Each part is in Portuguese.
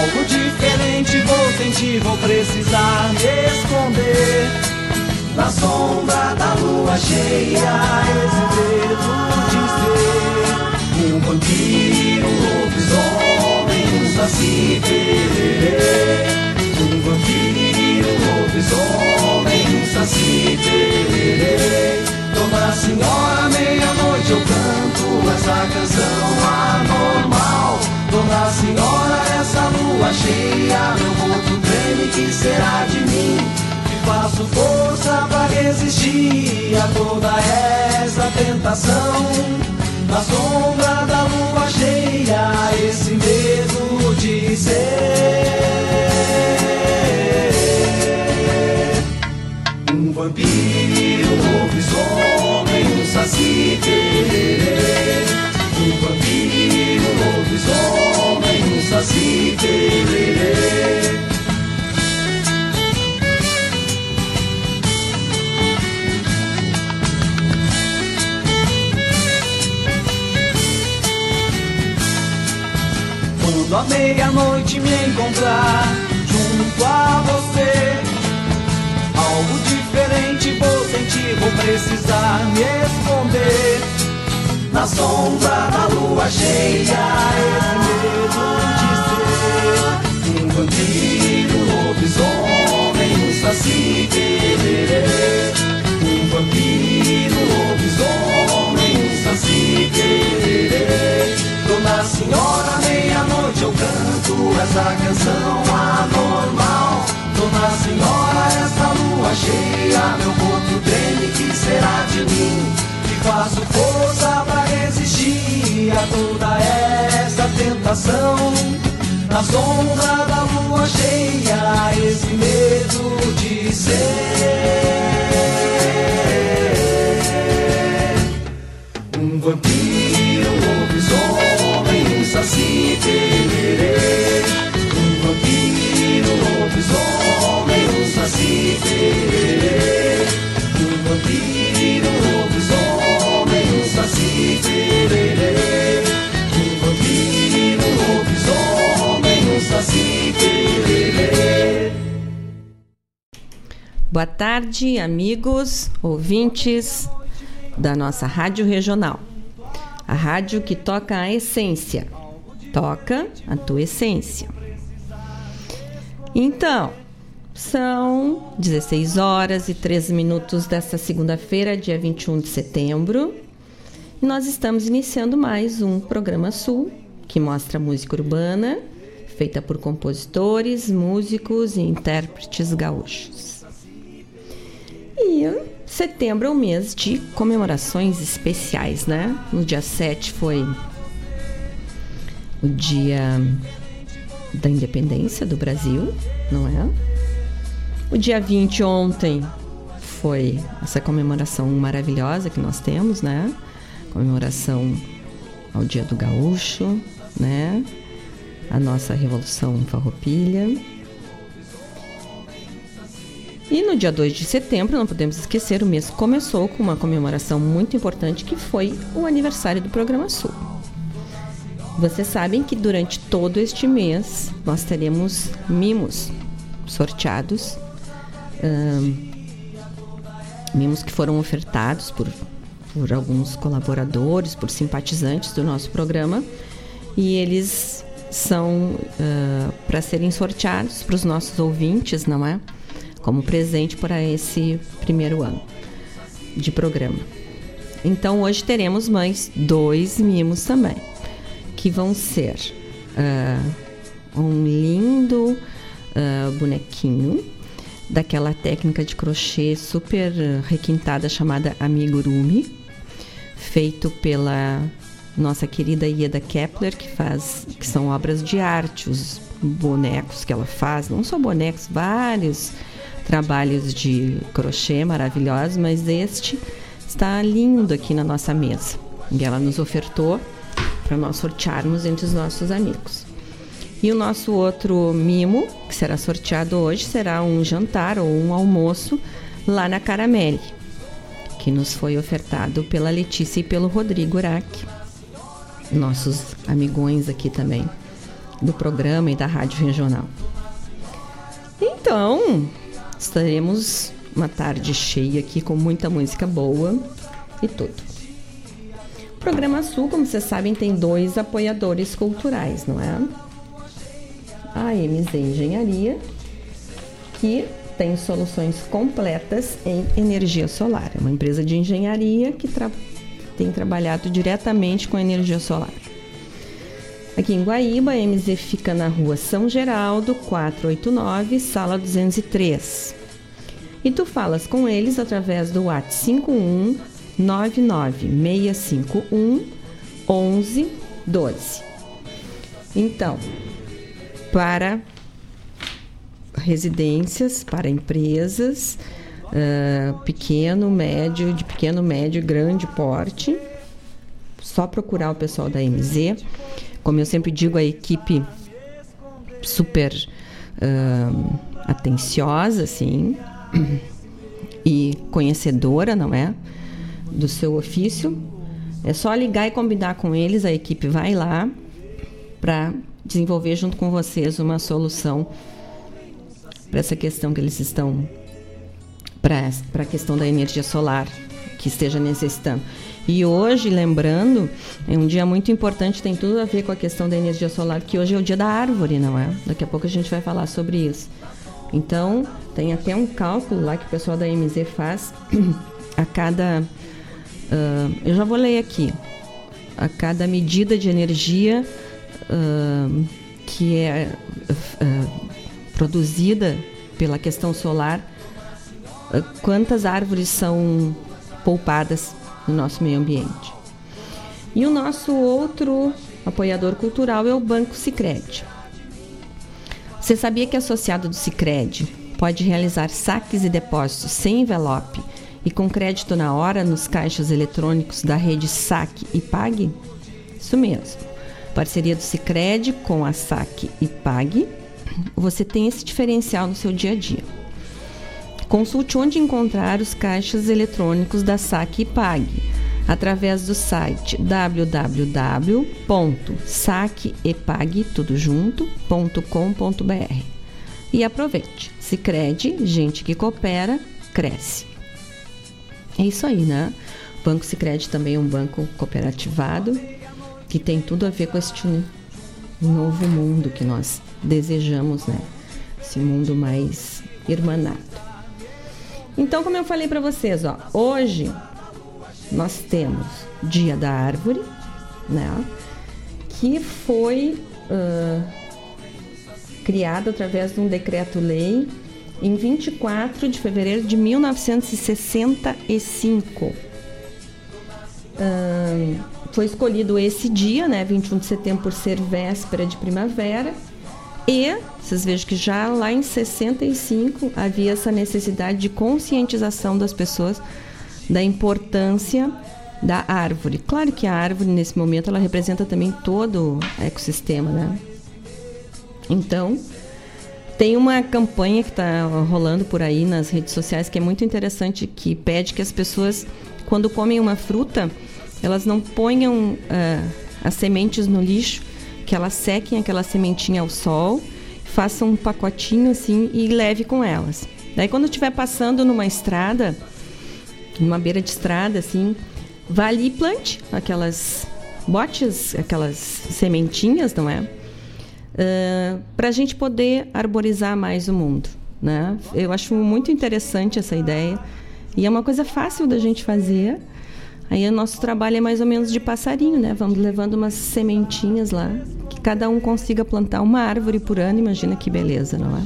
algo diferente vou sentir, vou precisar me esconder. Na sombra da lua cheia, esse dedo de ser um vampiro, um lobisomem, um saci pererê. Um vampiro, um lobisomem, um saci pererê. Dona Senhora, meia-noite eu canto essa canção anormal. Dona Senhora, essa lua cheia, meu corpo treme, que será de mim? Que faço força pra resistir a toda essa tentação. Na sombra da lua cheia, esse medo de ser um vampiro, um lobisomem, um saci. Um lobisomem, um saci pererê. Quando a meia-noite me encontrar junto a você, algo diferente vou sentir, vou precisar me esconder. Na sombra da lua cheia, esse medo de ser um vampiro, um lobisomem, um saci pererê. Um vampiro, um lobisomem, um saci pererê. Dona Senhora, meia-noite eu canto essa canção anormal. Dona Senhora, essa lua cheia, meu corpo treme, que será de mim? Faço força pra resistir a toda essa tentação. Na sombra da lua cheia, esse medo de ser um vampiro, um lobisomem, um saci pererê. Um vampiro, um lobisomem, um saci pererê. Boa tarde, amigos, ouvintes da nossa Rádio Regional. A rádio que toca a essência. Toca a tua essência. Então, são 16 horas e 13 minutos desta segunda-feira, dia 21 de setembro. E nós estamos iniciando mais um programa Sul, que mostra música urbana, feita por compositores, músicos e intérpretes gaúchos. E setembro é um mês de comemorações especiais, né? No dia 7 foi o dia da independência do Brasil, não é? O dia 20 ontem foi essa comemoração maravilhosa que nós temos, né? Comemoração ao Dia do Gaúcho, né? A nossa Revolução Farroupilha. E no dia 2 de setembro, não podemos esquecer, o mês começou com uma comemoração muito importante que foi o aniversário do Programa Sul. Vocês sabem que durante todo este mês nós teremos mimos sorteados, mimos que foram ofertados por, por alguns colaboradores, por simpatizantes do nosso programa, e eles são uh, para serem sorteados para os nossos ouvintes, não é? Como presente para esse primeiro ano de programa. Então hoje teremos mais dois mimos também que vão ser uh, um lindo uh, bonequinho daquela técnica de crochê super requintada chamada amigurumi, feito pela nossa querida Ieda Kepler, que faz, que são obras de arte, os bonecos que ela faz, não só bonecos, vários trabalhos de crochê maravilhosos, mas este está lindo aqui na nossa mesa. E ela nos ofertou para nós sortearmos entre os nossos amigos. E o nosso outro mimo, que será sorteado hoje, será um jantar ou um almoço lá na Caramelle, que nos foi ofertado pela Letícia e pelo Rodrigo Urac, nossos amigões aqui também do programa e da Rádio Regional. Então, estaremos uma tarde cheia aqui com muita música boa e tudo. O programa Sul, como vocês sabem, tem dois apoiadores culturais, não é? A MZ Engenharia, que tem soluções completas em energia solar. É uma empresa de engenharia que tra tem trabalhado diretamente com energia solar. Aqui em Guaíba, a MZ fica na rua São Geraldo, 489, sala 203. E tu falas com eles através do WhatsApp 51 99651 1112. Então, para residências, para empresas, uh, pequeno, médio, de pequeno, médio, grande porte, só procurar o pessoal da MZ. Como eu sempre digo, a equipe super uh, atenciosa, assim, e conhecedora, não é? Do seu ofício. É só ligar e combinar com eles, a equipe vai lá para desenvolver junto com vocês uma solução para essa questão que eles estão para a questão da energia solar que esteja necessitando. E hoje, lembrando, é um dia muito importante, tem tudo a ver com a questão da energia solar, que hoje é o dia da árvore, não é? Daqui a pouco a gente vai falar sobre isso. Então, tem até um cálculo lá que o pessoal da MZ faz a cada. Uh, eu já vou ler aqui. A cada medida de energia uh, que é uh, produzida pela questão solar, quantas árvores são poupadas no nosso meio ambiente. E o nosso outro apoiador cultural é o Banco Sicredi. Você sabia que associado do Sicredi pode realizar saques e depósitos sem envelope e com crédito na hora nos caixas eletrônicos da rede Saque e Pague? Isso mesmo. Parceria do Sicredi com a Saque e Pague. Você tem esse diferencial no seu dia a dia. Consulte onde encontrar os caixas eletrônicos da Saque e Pague através do site www.saquepague.com.br. E aproveite. Se crede, gente que coopera, cresce. É isso aí, né? O Banco Sicredi também é um banco cooperativado que tem tudo a ver com este novo mundo que nós desejamos, né? Esse mundo mais irmanado. Então, como eu falei para vocês, ó, hoje nós temos Dia da Árvore, né? Que foi uh, criado através de um decreto-lei em 24 de fevereiro de 1965. Uh, foi escolhido esse dia, né, 21 de setembro, por ser véspera de primavera, e vocês vejam que já lá em 65 havia essa necessidade de conscientização das pessoas da importância da árvore. Claro que a árvore nesse momento ela representa também todo o ecossistema, né? Então, tem uma campanha que está rolando por aí nas redes sociais que é muito interessante, que pede que as pessoas, quando comem uma fruta, elas não ponham uh, as sementes no lixo, que elas sequem aquela sementinha ao sol, façam um pacotinho assim e leve com elas. Daí quando estiver passando numa estrada, numa beira de estrada assim, vá ali e plante aquelas botes, aquelas sementinhas, não é? Uh, para a gente poder arborizar mais o mundo, né? Eu acho muito interessante essa ideia e é uma coisa fácil da gente fazer Aí o nosso trabalho é mais ou menos de passarinho, né? Vamos levando umas sementinhas lá, que cada um consiga plantar uma árvore por ano. Imagina que beleza, não é?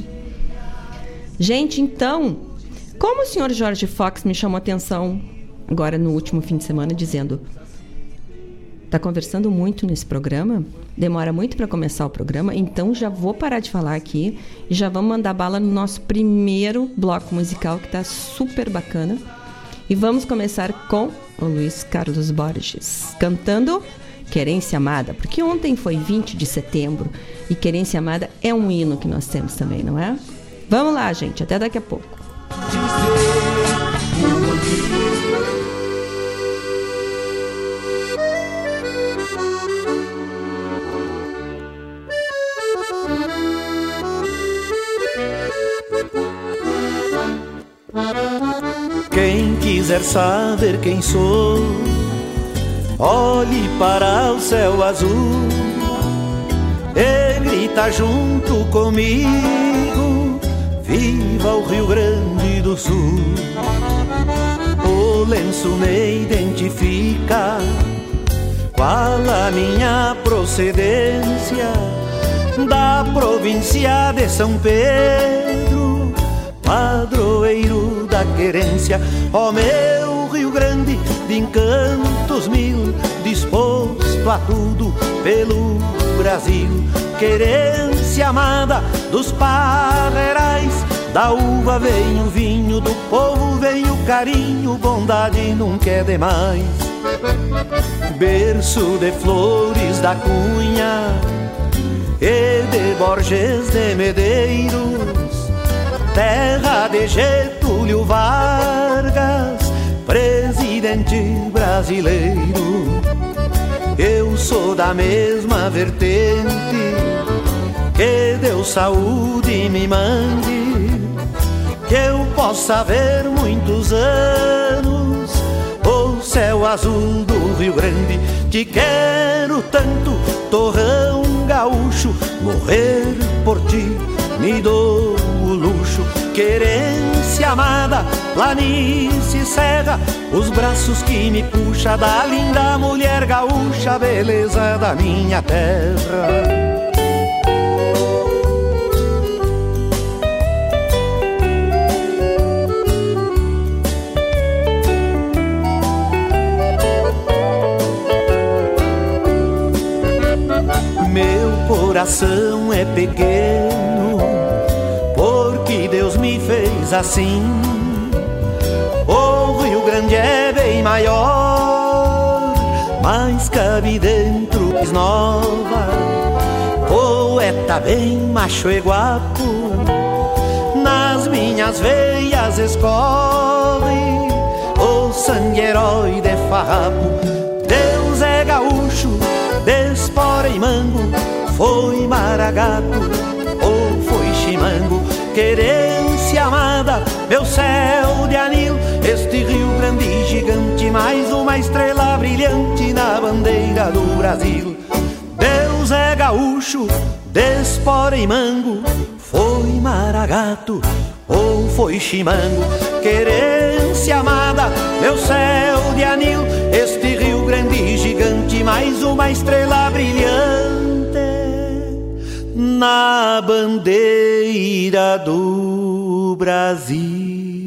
Gente, então, como o senhor Jorge Fox me chamou atenção agora no último fim de semana, dizendo: está conversando muito nesse programa, demora muito para começar o programa, então já vou parar de falar aqui e já vamos mandar bala no nosso primeiro bloco musical que está super bacana. E vamos começar com o Luiz Carlos Borges cantando Querência Amada, porque ontem foi 20 de setembro e Querência Amada é um hino que nós temos também, não é? Vamos lá, gente, até daqui a pouco. Quem quiser saber quem sou, olhe para o céu azul e grita junto comigo: Viva o Rio Grande do Sul! O lenço me identifica, qual a minha procedência da província de São Pedro, padroeiro da querência, ó meu Rio Grande de encantos mil, disposto a tudo pelo Brasil. Querência amada dos parreirais, da uva vem o vinho, do povo vem o carinho, bondade nunca é demais. Berço de flores da cunha e de Borges de Medeiros terra de Getúlio Vargas, presidente brasileiro. Eu sou da mesma vertente, que Deus saúde me mande, que eu possa ver muitos anos o céu azul do Rio Grande. Te quero tanto, torrão gaúcho, morrer por ti me dou luxo, querência amada, planície serra, os braços que me puxa da linda mulher gaúcha, beleza da minha terra. Meu coração é pequeno, Deus me fez assim. O Rio Grande é bem maior, mas cabe dentro nova. Poeta bem macho e guapo, nas minhas veias escorre o sangue herói de farrapo. Deus é gaúcho espora e mango, foi maragato ou foi chimango, querência amada, meu céu de anil, este rio grande e gigante, mais uma estrela brilhante na bandeira do Brasil. Deus é gaúcho, despora e mango, foi maragato ou foi chimango, querência amada, meu céu de anil, este rio grande e gigante, mais uma estrela brilhante na bandeira do Brasil.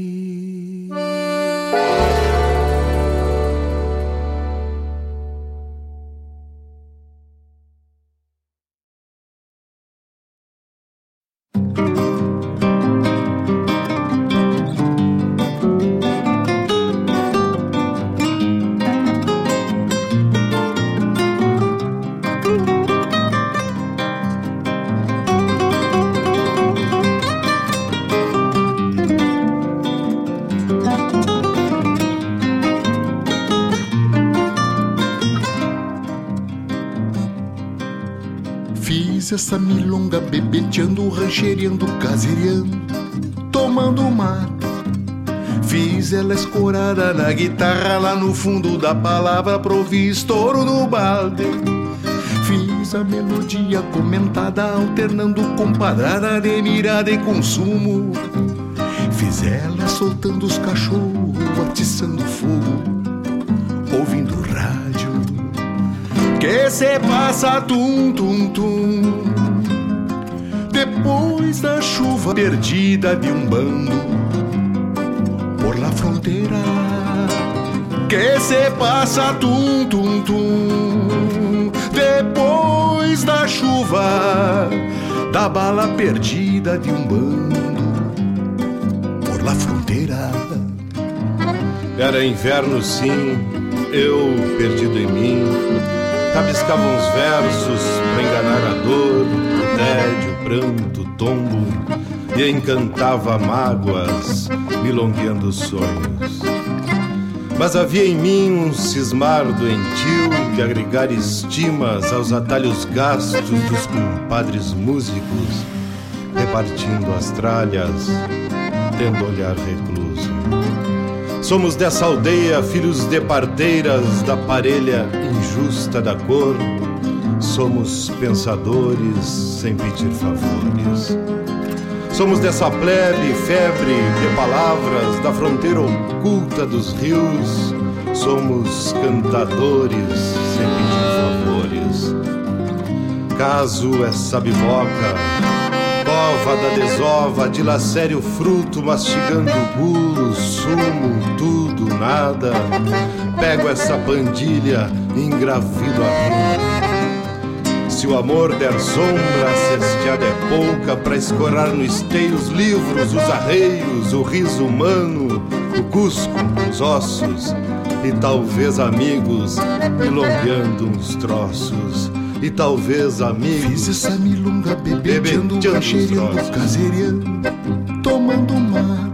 Essa milonga bebeteando, ranchereando, casereando, tomando mar. Fiz ela escorada na guitarra lá no fundo da palavra pro estouro no balde. Fiz a melodia comentada, alternando com padrada de mirada e consumo. Fiz ela soltando os cachorros, atiçando fogo, Que se passa tum tum tum depois da chuva perdida de um bando por la fronteira. que se passa tum tum tum depois da chuva da bala perdida de um bando por la fronteira. Era inverno sim, eu perdido em mim, rabiscava uns versos pra enganar a dor, o tédio, o pranto, o tombo, e encantava mágoas, milongueando sonhos. Mas havia em mim um cismar doentio de agregar estimas aos atalhos gastos dos compadres músicos, repartindo as tralhas, tendo olhar recluso. Somos dessa aldeia, filhos de parteiras da parelha injusta da cor. Somos pensadores sem pedir favores. Somos dessa plebe, febre de palavras da fronteira oculta dos rios. Somos cantadores sem pedir favores. Caso essa biboca, cova da desova, dilacere o fruto, mastigando bulo, sumo, tudo, nada. Pego essa pandilha, engravido a. Se o amor der sombra, a cesteada é pouca para escorar no esteio os livros, os arreios, o riso humano, o cusco, os ossos e talvez amigos milongueando uns troços. E talvez amigos. Fiz essa milonga bebedeando, cacheirando, caseiriando, tomando mar.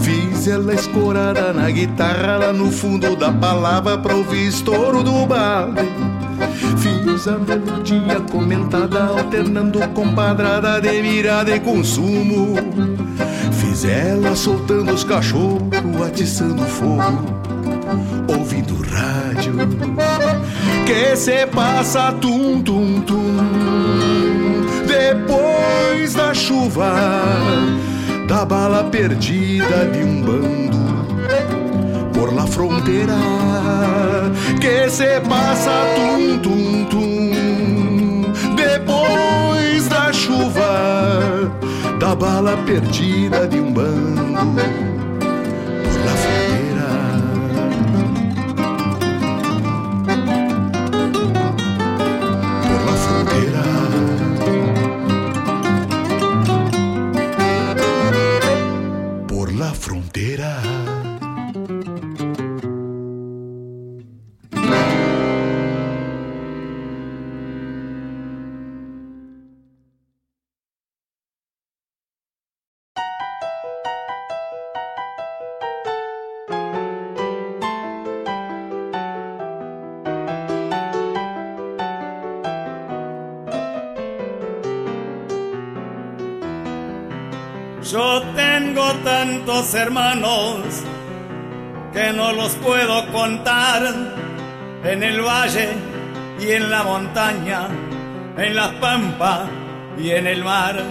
Fiz ela escorada na guitarra lá no fundo da palavra pra ouvir estouro do balde. Fiz a melodia comentada, alternando com padrada de virada e consumo. Fiz ela soltando os cachorros, atiçando fogo, ouvindo rádio. Que se passa tum tum tum. Depois da chuva, da bala perdida de um bando por la fronteira que se passa tum tum tum. Depois da chuva da bala perdida de um bando hermanos que no los puedo contar en el valle y en la montaña, en la pampa y en el mar.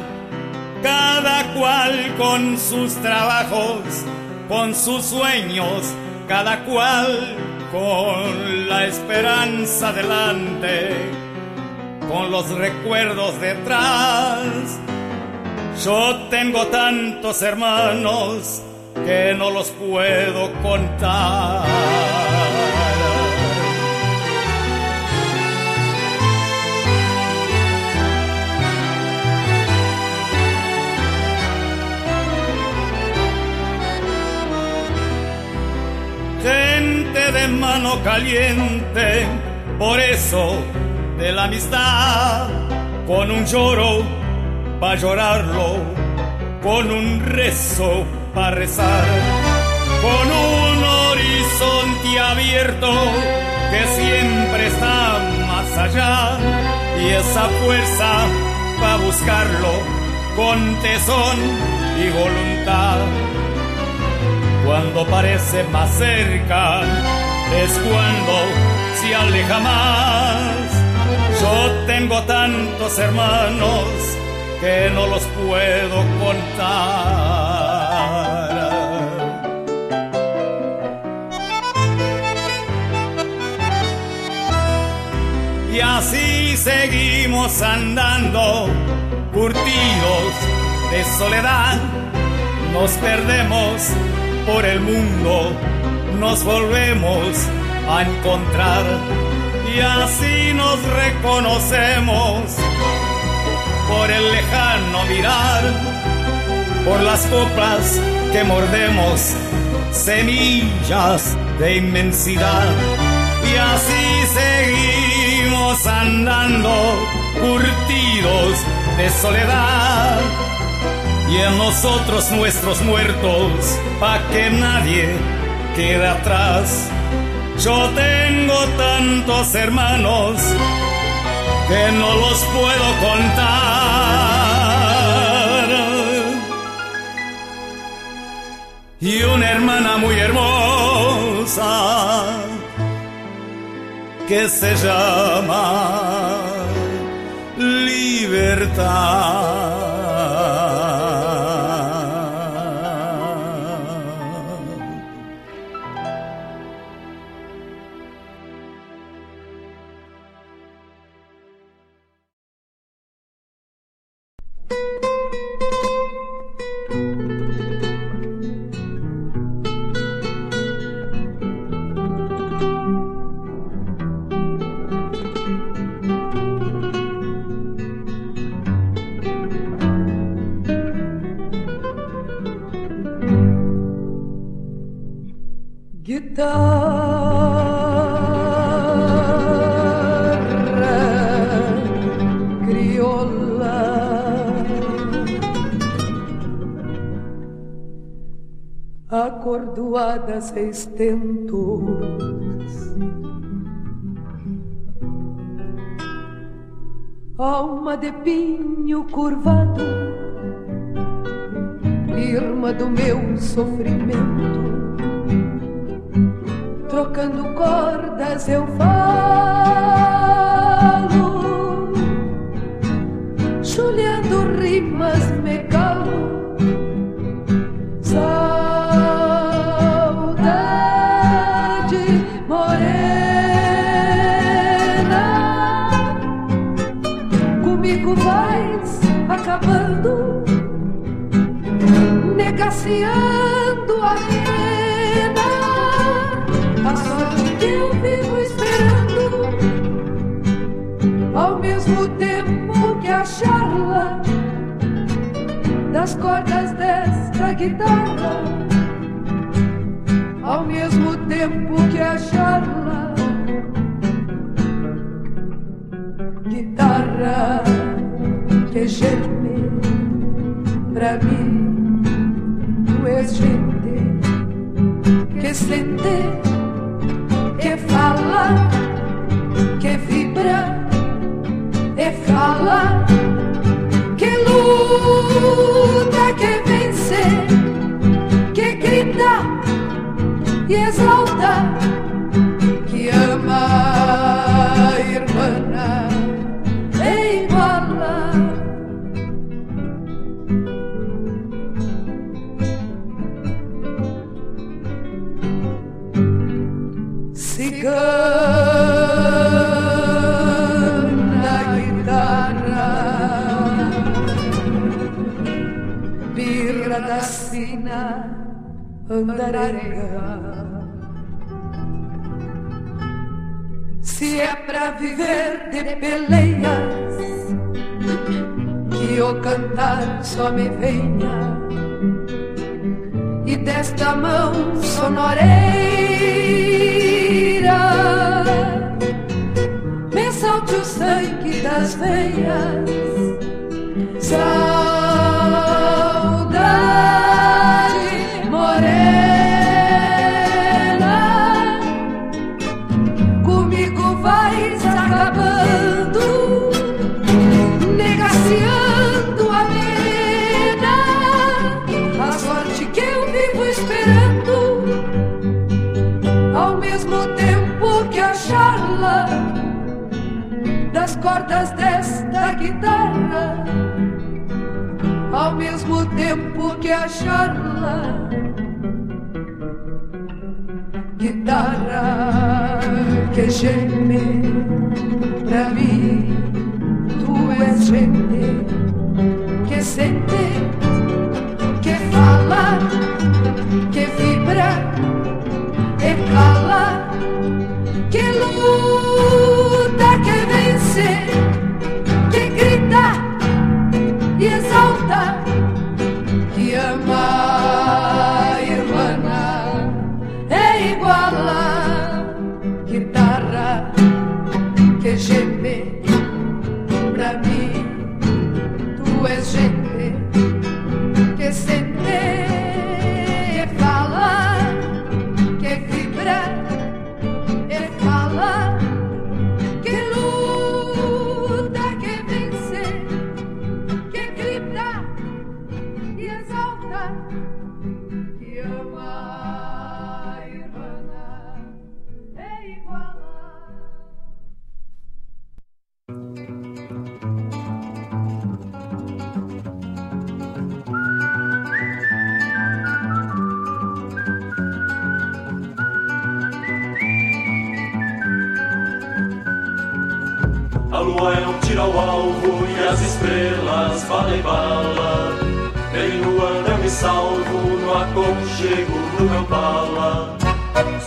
Cada cual con sus trabajos, con sus sueños, cada cual con la esperanza delante, con los recuerdos detrás. Yo tengo tantos hermanos que no los puedo contar. Gente de mano caliente, por eso de la amistad, con un lloro para llorarlo, con un rezo para rezar, con un horizonte abierto que siempre está más allá y esa fuerza para buscarlo con tesón y voluntad. Cuando parece más cerca es cuando se aleja más. Yo tengo tantos hermanos que no los puedo contar. Y así seguimos andando, curtidos de soledad, nos perdemos por el mundo nos volvemos a encontrar. Y así nos reconocemos por el lejano mirar, por las copas que mordemos, semillas de inmensidad y así seguimos andando curtidos de soledad y en nosotros nuestros muertos, pa' que nadie quede atrás. Yo tengo tantos hermanos que no los puedo contar. Y una hermana muy hermosa que se llama libertad. Seis tentos. Alma de pinho curvado, irmã do meu sofrimento, trocando cordas eu falo, juliando rimas saciando a pena, a sorte que eu vivo esperando, ao mesmo tempo que a charla das cordas desta guitarra, ao mesmo tempo que a charla guitarra que geme pra mim gente que sente, que fala, que vibra e fala, que luta, que vence, que grita e exalta, que ama irmã. Andarenga. Se é pra viver de peleias, que o cantar só me venha e desta mão sonoreira me salte o sangue das veias. Saudade cordas desta guitarra, ao mesmo tempo que a charla. Guitarra que geme pra mim, tu és gente que sente, que fala, que vibra, e cala, que luz.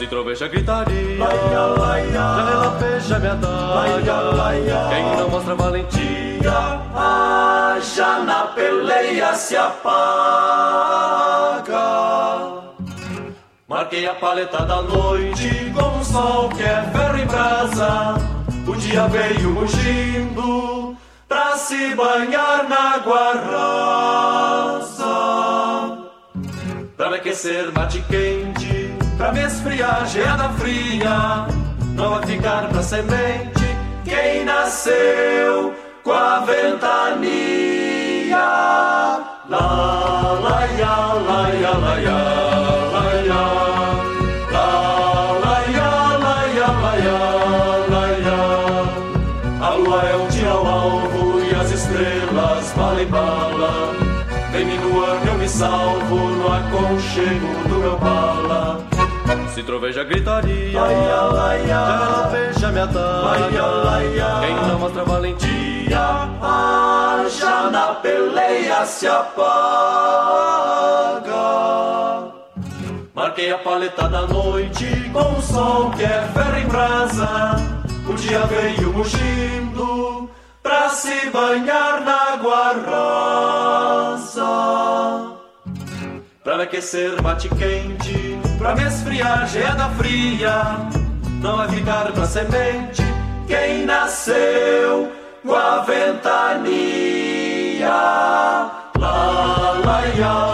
Se troveja gritaria, laia, laia, já relapeja minha daia, laia, quem não mostra valentia, já na peleia se apaga. Marquei a paleta da noite com o sol que é ferro em brasa. O dia veio mugindo pra se banhar na água rasa. Pra me aquecer mate quente, pra me esfriar geada fria. Não vai ficar pra semente quem nasceu com a ventania. Lá, lá, ia, lá, ia, lá, ia. Troveja gritaria, laia, laia, já veja minha taia, laia, quem não mostra valentia, já na peleia se apaga. Marquei a paleta da noite com o sol que é ferro em brasa. O dia veio mugindo pra se banhar na água rasa. Pra me aquecer bate quente, pra me esfriar geada fria. Não vai ficar pra semente quem nasceu com a ventania. Lá, lá, ia,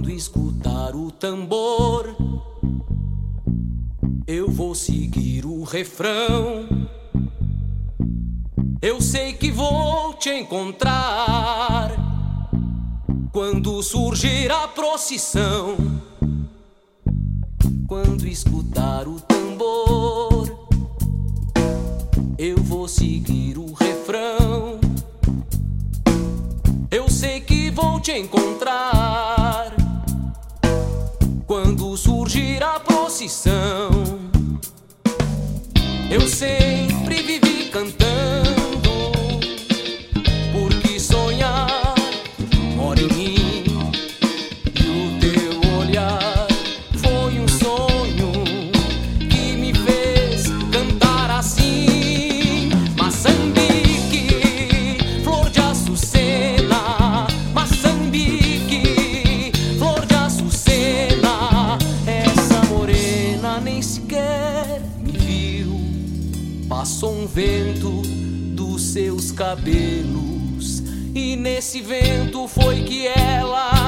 Quando escutar o tambor, eu vou seguir o refrão. Eu sei que vou te encontrar quando surgir a procissão. Quando escutar o tambor, eu vou seguir o refrão. Eu sei que vou te encontrar quando surgir a procissão. Eu sempre vivi cantando. Cabelos. E nesse vento foi que ela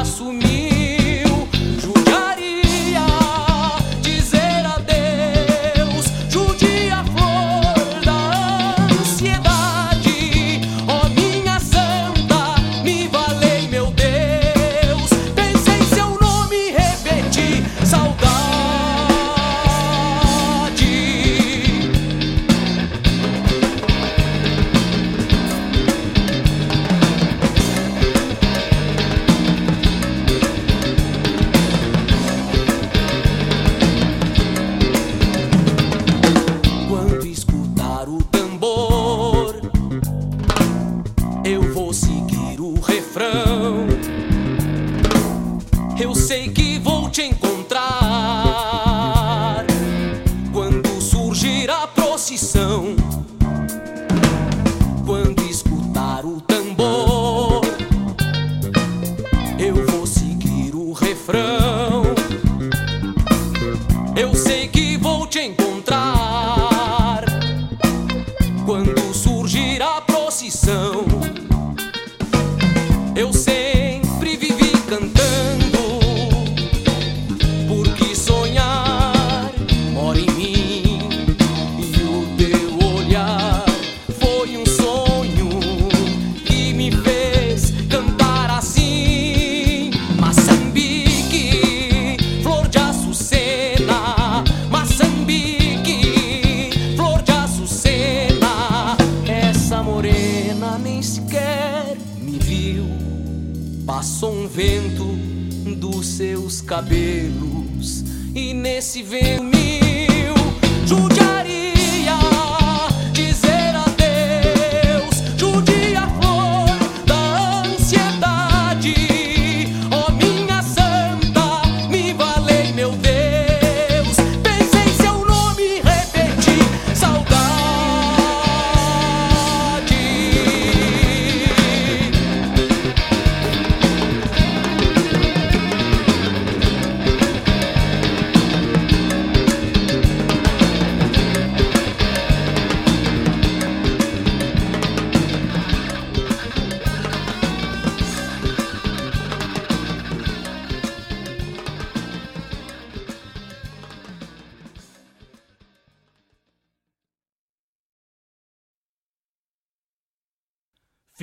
cabelos. E nesse vento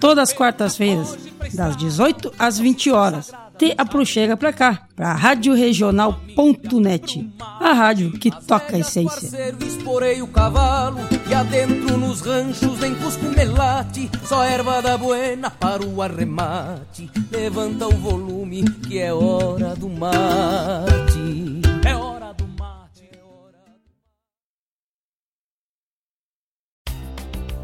Todas as quartas-feiras, das 18 às 20 horas. Te aproxega pra cá, pra radioregional.net, a rádio que toca a essência. Esporei o cavalo e adentro nos ranchos cusco melate, só erva da buena para o arremate. Levanta o volume que é hora do mate.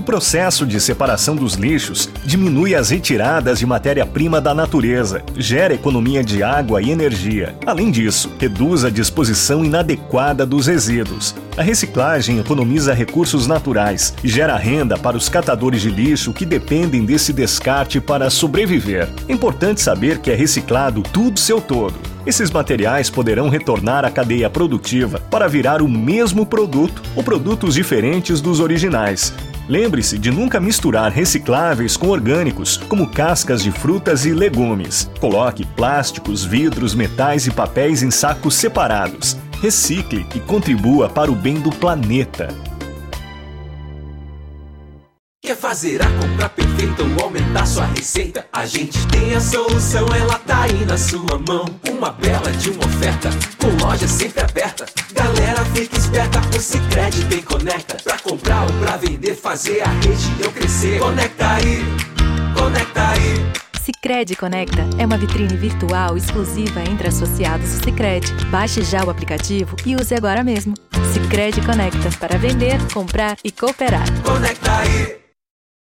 O processo de separação dos lixos diminui as retiradas de matéria-prima da natureza, gera economia de água e energia. Além disso, reduz a disposição inadequada dos resíduos. A reciclagem economiza recursos naturais e gera renda para os catadores de lixo que dependem desse descarte para sobreviver. É importante saber que é reciclado tudo seu todo. Esses materiais poderão retornar à cadeia produtiva para virar o mesmo produto ou produtos diferentes dos originais. Lembre-se de nunca misturar recicláveis com orgânicos, como cascas de frutas e legumes. Coloque plásticos, vidros, metais e papéis em sacos separados. Recicle e contribua para o bem do planeta. Quer fazer a compra perfeita ou aumentar sua receita? A gente tem a solução, ela tá aí na sua mão. Uma bela de uma oferta, com loja sempre aberta. Galera, fica esperta, o Cicred tem conecta. Pra comprar ou pra vender, fazer a região crescer. Conecta aí, conecta aí. Cicred Conecta é uma vitrine virtual exclusiva entre associados do Cicred. Baixe já o aplicativo e use agora mesmo. Cicred Conecta para vender, comprar e cooperar. Conecta aí.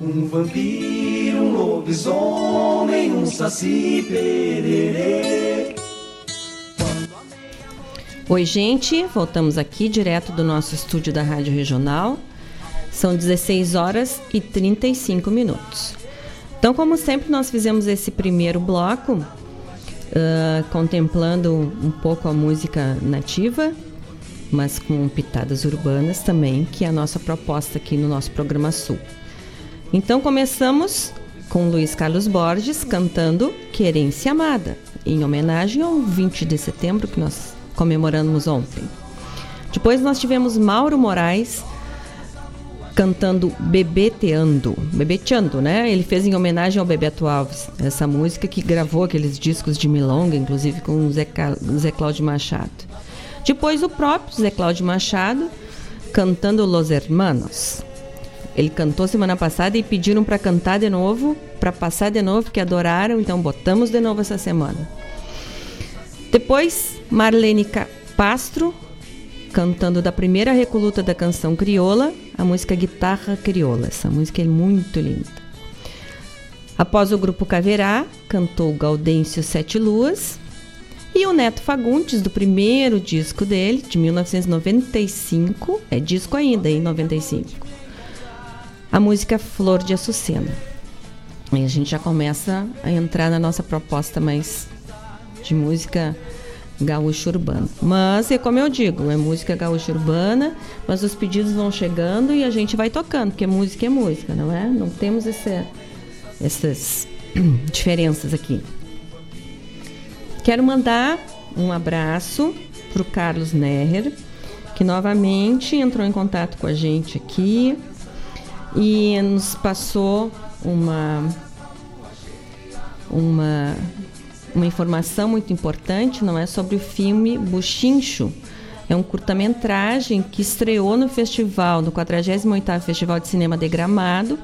Um vampiro, um lobisomem, um saci pererê. Oi, gente, voltamos aqui direto do nosso estúdio da Rádio Regional. São 16 horas e 35 minutos. Então, como sempre, nós fizemos esse primeiro bloco uh, contemplando um pouco a música nativa, mas com pitadas urbanas também, que é a nossa proposta aqui no nosso programa Sul. Então começamos com Luiz Carlos Borges cantando Querência Amada, em homenagem ao 20 de setembro que nós comemoramos ontem. Depois nós tivemos Mauro Moraes cantando Bebeteando, Bebeteando, né? Ele fez em homenagem ao Bebeto Alves, essa música que gravou aqueles discos de milonga, inclusive com o Zé, Zé Cláudio Machado. Depois o próprio Zé Cláudio Machado cantando Los Hermanos. Ele cantou semana passada e pediram para cantar de novo, para passar de novo, que adoraram, então botamos de novo essa semana. Depois, Marlene Pastro cantando da primeira recoluta da canção crioula, a música Guitarra Crioula. Essa música é muito linda. Após o grupo Caverá, cantou Gaudêncio Sete Luas. E o Neto Fagundes, do primeiro disco dele, de 1995, é disco ainda, em 95. A música Flor de Açucena. E a gente já começa a entrar na nossa proposta mais de música gaúcha urbana. Mas é como eu digo, é música gaúcha urbana, mas os pedidos vão chegando e a gente vai tocando, porque música é música, não é? Não temos essas diferenças aqui. Quero mandar um abraço para o Carlos Nerrer, que novamente entrou em contato com a gente aqui e nos passou uma uma uma informação muito importante, não é sobre o filme Buchincho. É um curta-metragem que estreou no festival, no 48º Festival de Cinema de Gramado,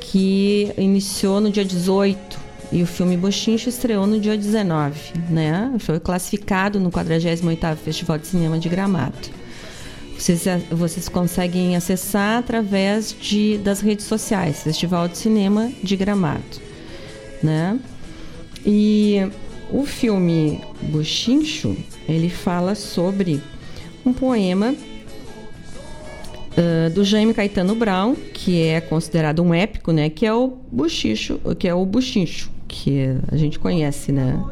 que iniciou no dia 18 e o filme Bochincho estreou no dia 19, né? Foi classificado no 48º Festival de Cinema de Gramado. Vocês, vocês conseguem acessar através de, das redes sociais, Festival de Cinema de Gramado, né? E o filme Bochincho, ele fala sobre um poema uh, do Jaime Caetano Brown, que é considerado um épico, né? Que é o Buchicho, que é o Buchincho, que a gente conhece, né?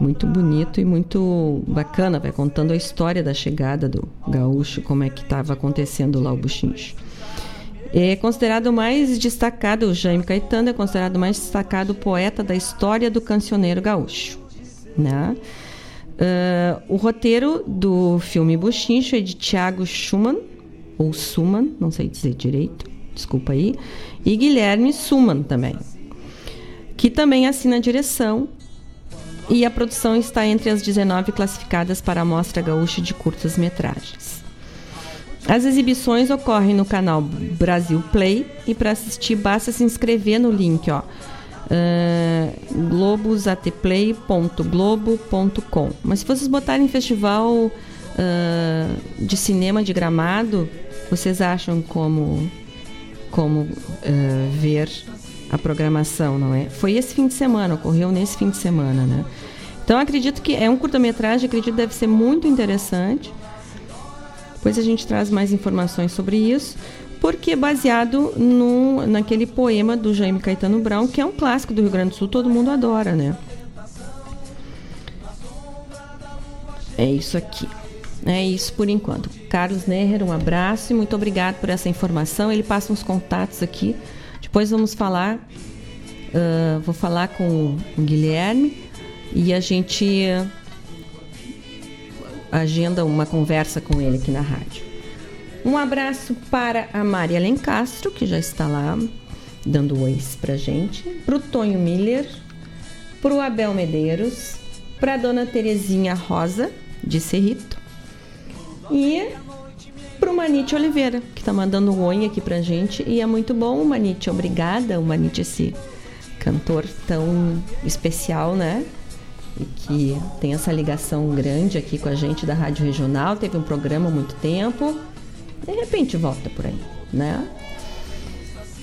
Muito bonito e muito bacana, vai contando a história da chegada do gaúcho, como é que estava acontecendo lá o Buchincho. É considerado mais destacado, o Jaime Caetano é considerado mais destacado poeta da história do cancioneiro gaúcho. Né? Uh, o roteiro do filme Buchincho é de Tiago Schumann, ou Suman, não sei dizer direito, desculpa aí, e Guilherme Suman também, que também assina a direção. E a produção está entre as 19 classificadas para a Mostra Gaúcha de Curtas-Metragens. As exibições ocorrem no canal Brasil Play e para assistir basta se inscrever no link, ó. Uh, globusatplay.globo.com Mas se vocês botarem festival uh, de cinema de gramado, vocês acham como, como uh, ver a programação, não é? Foi esse fim de semana, ocorreu nesse fim de semana, né? Então acredito que é um curta-metragem, acredito que deve ser muito interessante. Depois a gente traz mais informações sobre isso, porque é baseado no, naquele poema do Jaime Caetano Brown, que é um clássico do Rio Grande do Sul, todo mundo adora, né? É isso aqui. É isso por enquanto. Carlos Nerrer, um abraço e muito obrigado por essa informação. Ele passa uns contatos aqui. Depois vamos falar. Uh, vou falar com o Guilherme e a gente agenda uma conversa com ele aqui na rádio. Um abraço para a Maria Lencastro, que já está lá dando ois pra gente, pro Tonho Miller, pro Abel Medeiros, pra dona Terezinha Rosa, de Cerrito, e pro Manite Oliveira, que tá mandando um oi aqui pra gente, e é muito bom, Manite, obrigada, o Manite, esse cantor tão especial, né? Que tem essa ligação grande aqui com a gente da Rádio Regional, teve um programa há muito tempo, de repente volta por aí, né?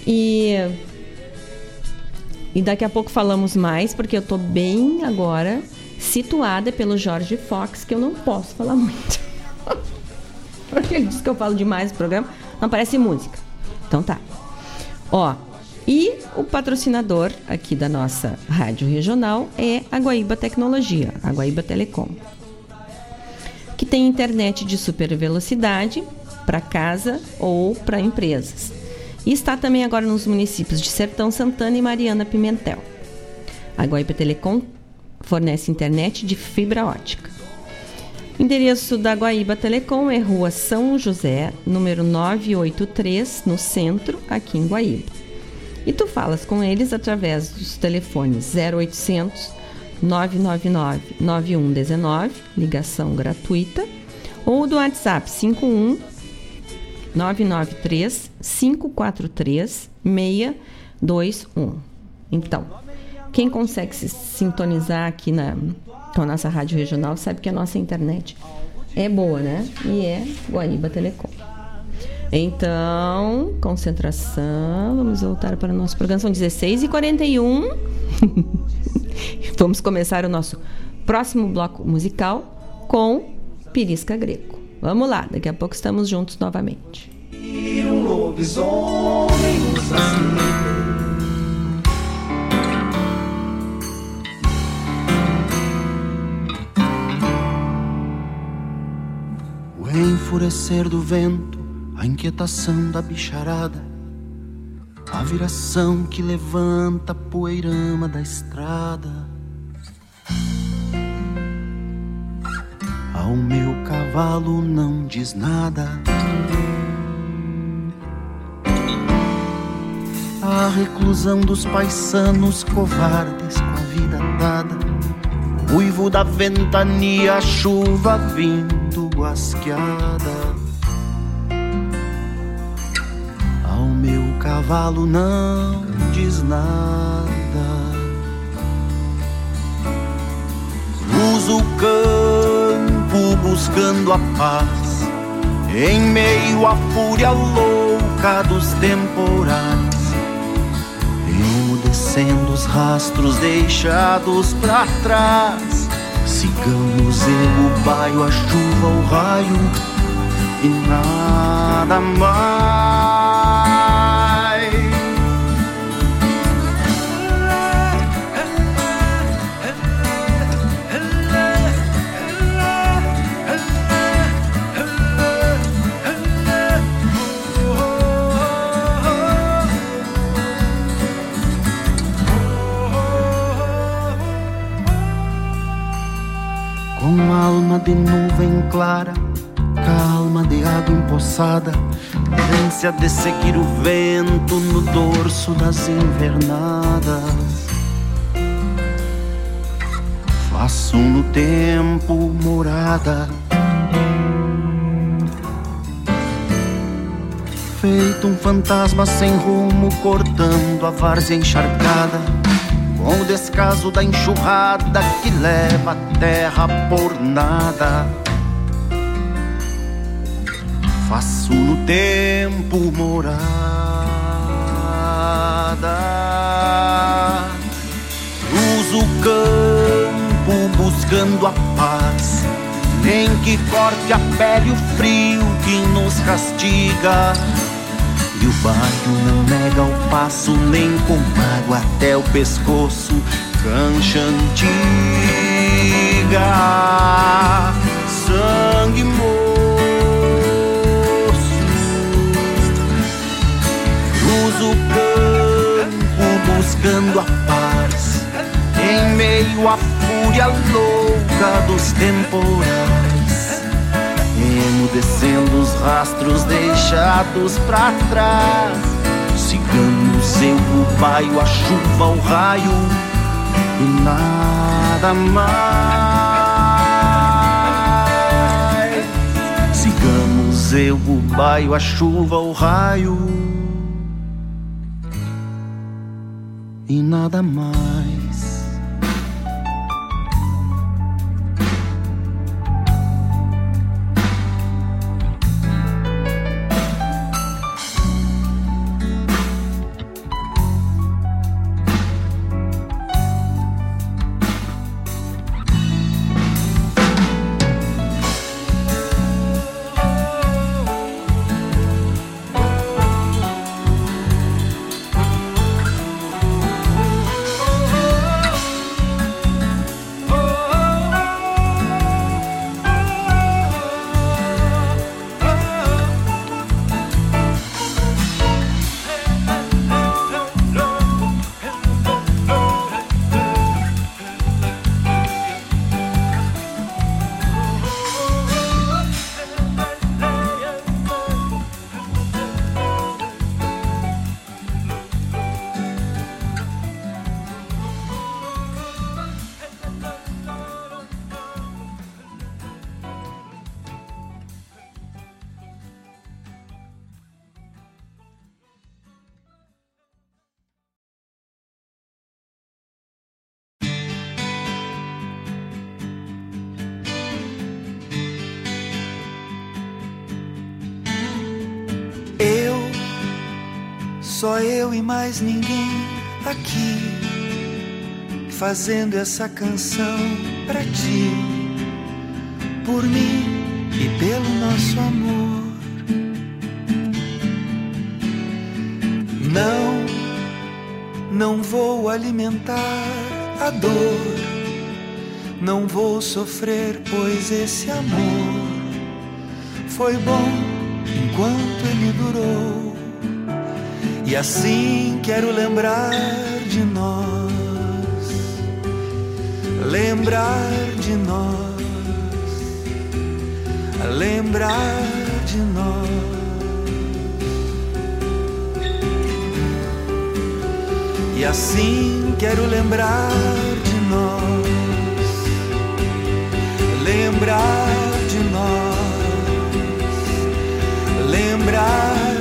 E, e daqui a pouco falamos mais, porque eu tô bem agora situada pelo Jorge Fox, que eu não posso falar muito. porque ele disse que eu falo demais no programa, não aparece música. Então tá. Ó, e o patrocinador aqui da nossa rádio regional é a Guaíba Tecnologia, a Guaíba Telecom, que tem internet de super velocidade para casa ou para empresas. E está também agora nos municípios de Sertão Santana e Mariana Pimentel. A Guaíba Telecom fornece internet de fibra ótica. O endereço da Guaíba Telecom é Rua São José, número 983, no centro, aqui em Guaíba. E tu falas com eles através dos telefones 0800 999 9119, ligação gratuita, ou do WhatsApp 51 993 543 621. Então, quem consegue se sintonizar aqui na, com a nossa rádio regional sabe que a nossa internet é boa, né? E é Guaíba Telecom. Então, concentração. Vamos voltar para o nosso programa. São 16h41. Vamos começar o nosso próximo bloco musical com Pirisca Greco. Vamos lá, daqui a pouco estamos juntos novamente. E um lobisomem usa O enfurecer do vento, a inquietação da bicharada, a viração que levanta a poeirama da estrada. Ao meu cavalo não diz nada. A reclusão dos paisanos covardes com a vida dada. Uivo da ventania, chuva vindo guasqueada. Cavalo não diz nada. Cruzo o campo buscando a paz, em meio à fúria louca dos temporais. Emudecendo os rastros deixados pra trás. Sigamos eu, o baio, a chuva, o raio e nada mais. De nuvem clara, calma de água empoçada, ânsia de seguir o vento no dorso das invernadas. Faço no tempo morada. Feito um fantasma sem rumo, cortando a várzea encharcada com o descaso da enxurrada que leva a terra por nada. Faço no tempo morada, cruzo o campo buscando a paz, nem que corte a pele o frio que nos castiga. E o bairro não nega o passo nem com água até o pescoço, cancha antiga, sangue moço. Cruzo o campo buscando a paz, em meio à fúria louca dos temporais emudecendo os rastros deixados pra trás. Sigamos eu, o baio, a chuva, o raio e nada mais. Sigamos eu, o baio, a chuva, o raio e nada mais. E mais ninguém aqui. fazendo essa canção pra ti, por mim e pelo nosso amor. Não, não vou alimentar a dor, não vou sofrer, pois esse amor foi bom enquanto ele durou. E assim quero lembrar de nós, lembrar de nós, lembrar de nós. E assim quero lembrar de nós, lembrar de nós, lembrar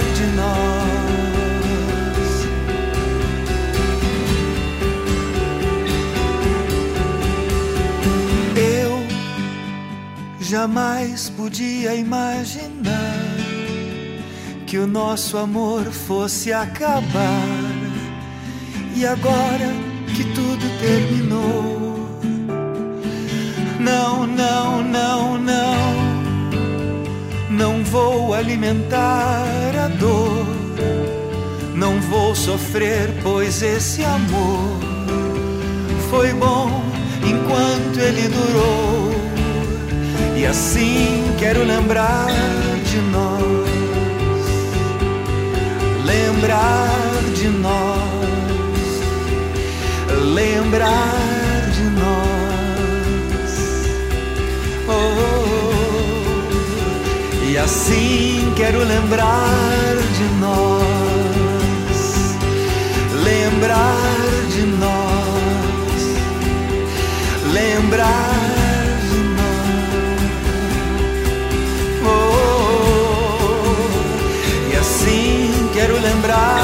jamais podia imaginar que o nosso amor fosse acabar. E agora que tudo terminou, não, não, não, não, não vou alimentar a dor, não vou sofrer, pois esse amor foi bom enquanto ele durou. E assim quero lembrar de nós, lembrar de nós lembrar de nós. Oh, oh, oh. E assim quero lembrar de nós, lembrar de nós, lembrar lembrar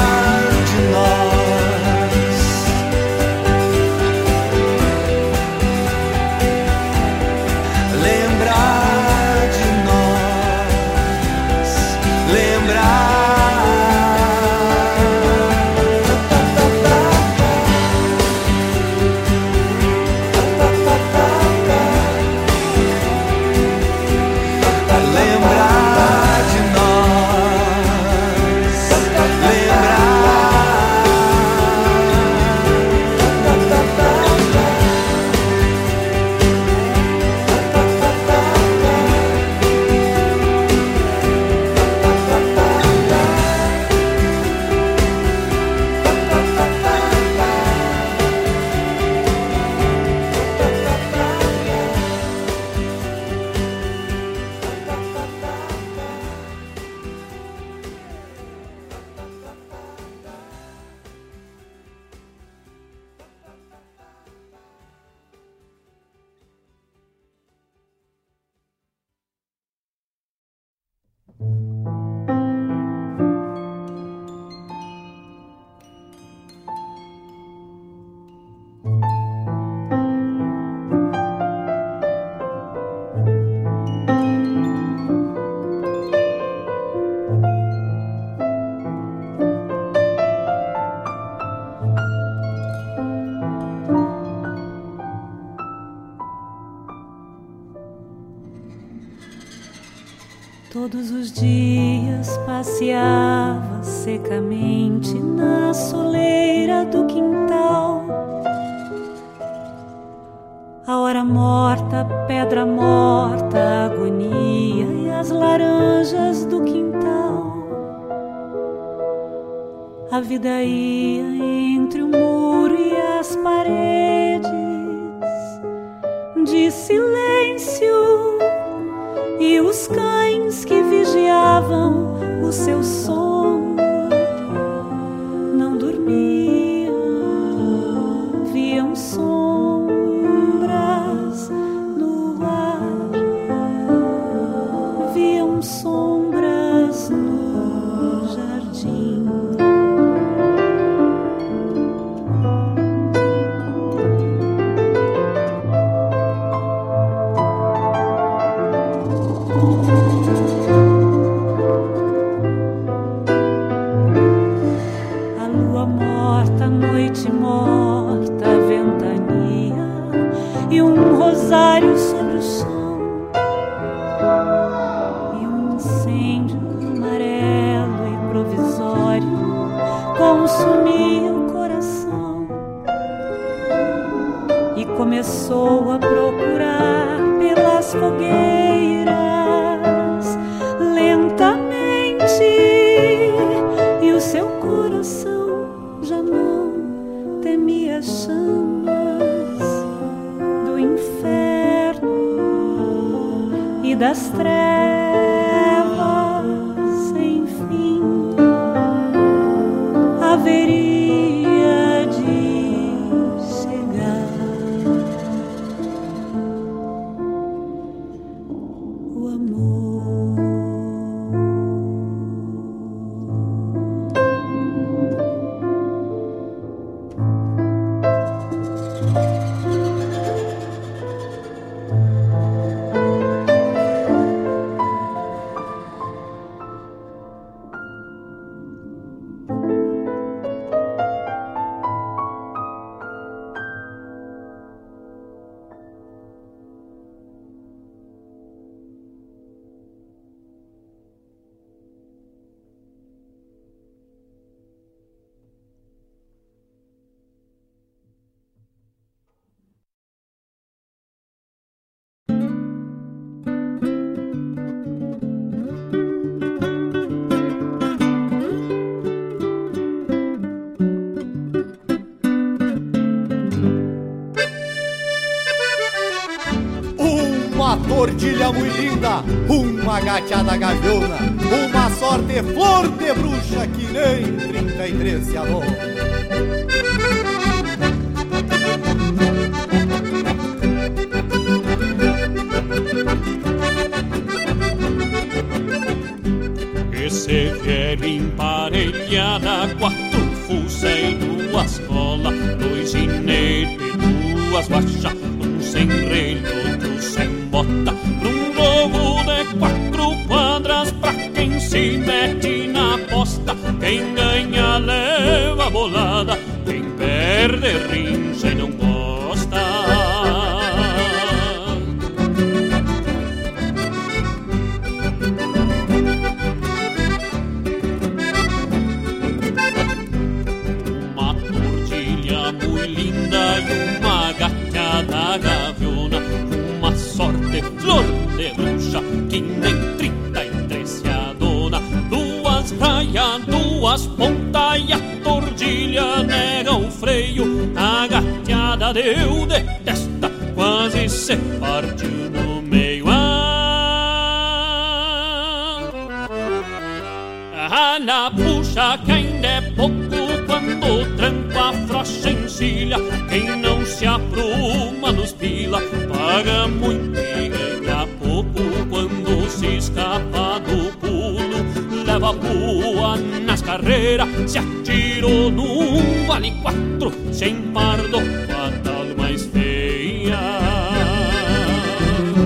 pua nas carreiras. Se atirou num vale quatro, sem pardo, fatal mais feia.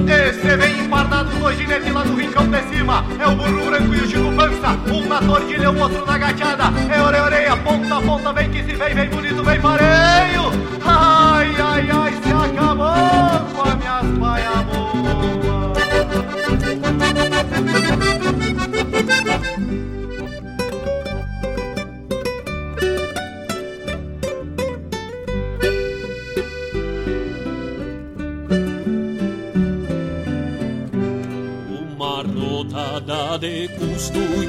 Esse vem empardado com ginete lá do rincão de cima É o burro branco e o Chico Pança Um na tordilha, o outro na gateada É orelha, orelha, ponta, ponta Vem que se vem, vem bonito, vem pareio Ai, ai, ai, se acabou com as minhas paia Nada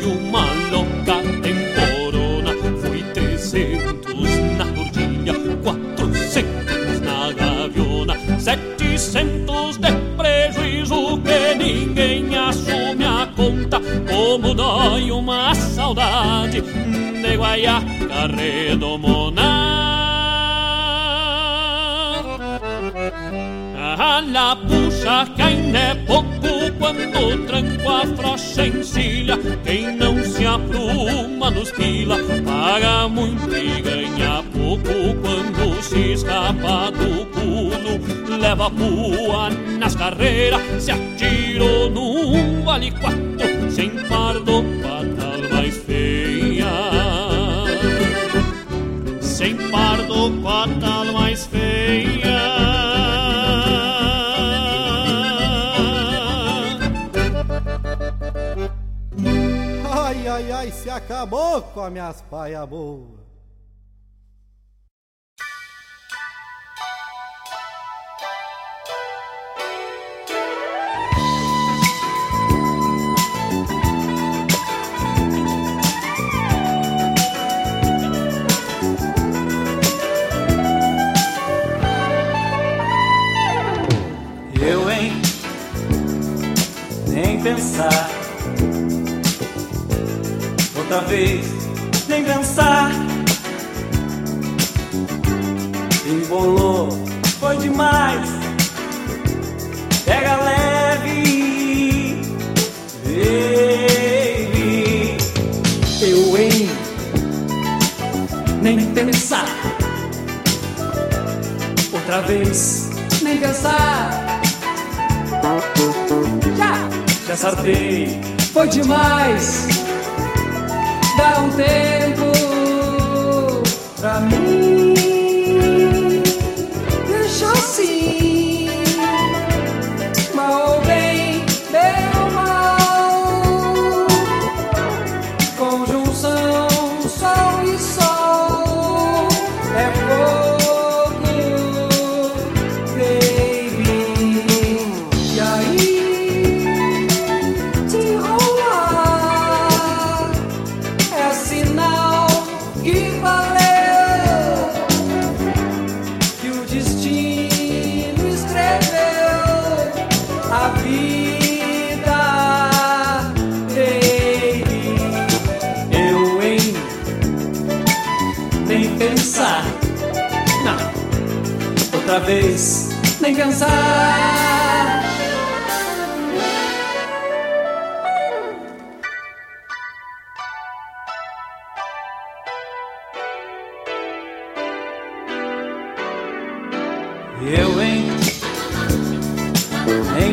uma louca temporona. Foi trezentos na tordilha, quatrocentos na gaviona. Setecentos de prejuízo que ninguém assume a conta. Como dói uma saudade de guaiaca redomona A la puxa que ainda é pouco quando tranco a frocha encilha Quem não se apruma nos pila Paga muito e ganha pouco Quando se escapa do pulo Leva pua nas carreiras Se atirou num vale quatro Sem pardo, fatal mais feia. Sem pardo, fatal ai, se acabou com as minhas paia boas. Eu, hein? Nem pensar. Outra vez, nem pensar. Embolou, foi demais. Pega leve, baby. Eu, hein? Nem pensar. Outra vez, nem pensar. Já, já sartei, foi demais. Dá um tempo pra mim.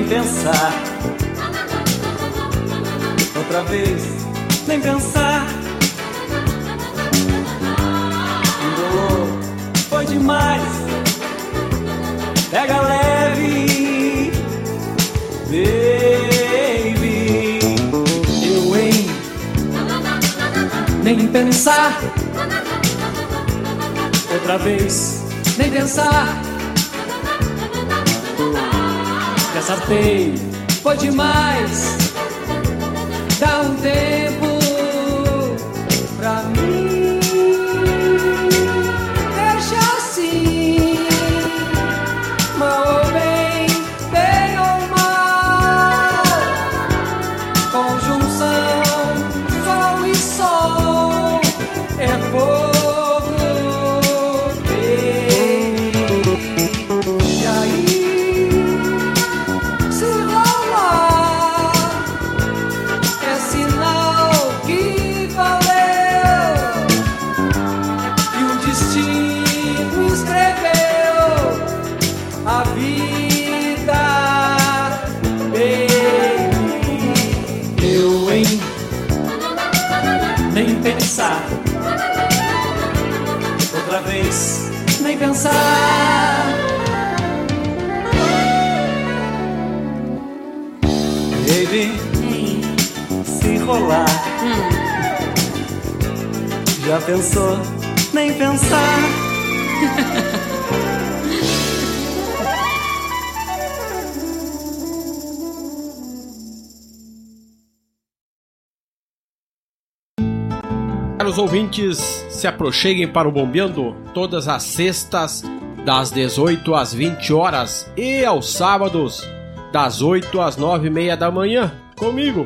Nem pensar. Outra vez, nem pensar. Embolou, foi demais. Pega leve, baby. Eu, hein? Nem pensar. Outra vez, nem pensar. Já sartei, foi demais. Dá um tempo pensou? Nem pensar. Caros ouvintes, se aproxeguem para o Bombeando todas as sextas, das 18 às 20 horas e aos sábados, das 8 às 9 e meia da manhã, comigo,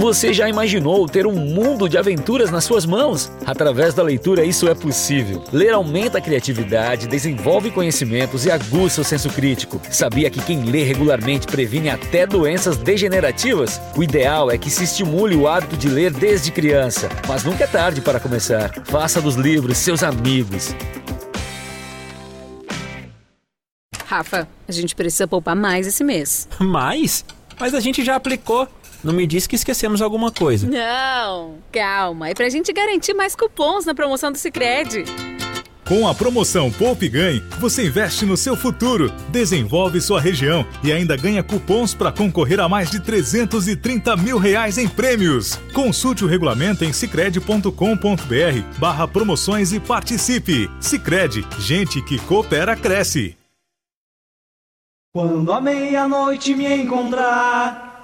Você já imaginou ter um mundo de aventuras nas suas mãos? Através da leitura, isso é possível. Ler aumenta a criatividade, desenvolve conhecimentos e aguça o senso crítico. Sabia que quem lê regularmente previne até doenças degenerativas? O ideal é que se estimule o hábito de ler desde criança, mas nunca é tarde para começar. Faça dos livros seus amigos. Rafa, a gente precisa poupar mais esse mês. Mais? Mas a gente já aplicou. Não me disse que esquecemos alguma coisa. Não, calma. É pra gente garantir mais cupons na promoção do Sicredi. Com a promoção Poupe Ganhe, você investe no seu futuro, desenvolve sua região e ainda ganha cupons para concorrer a mais de 330 mil reais em prêmios. Consulte o regulamento em cicred.com.br barra promoções e participe. Cicred, gente que coopera cresce. Quando a meia-noite me encontrar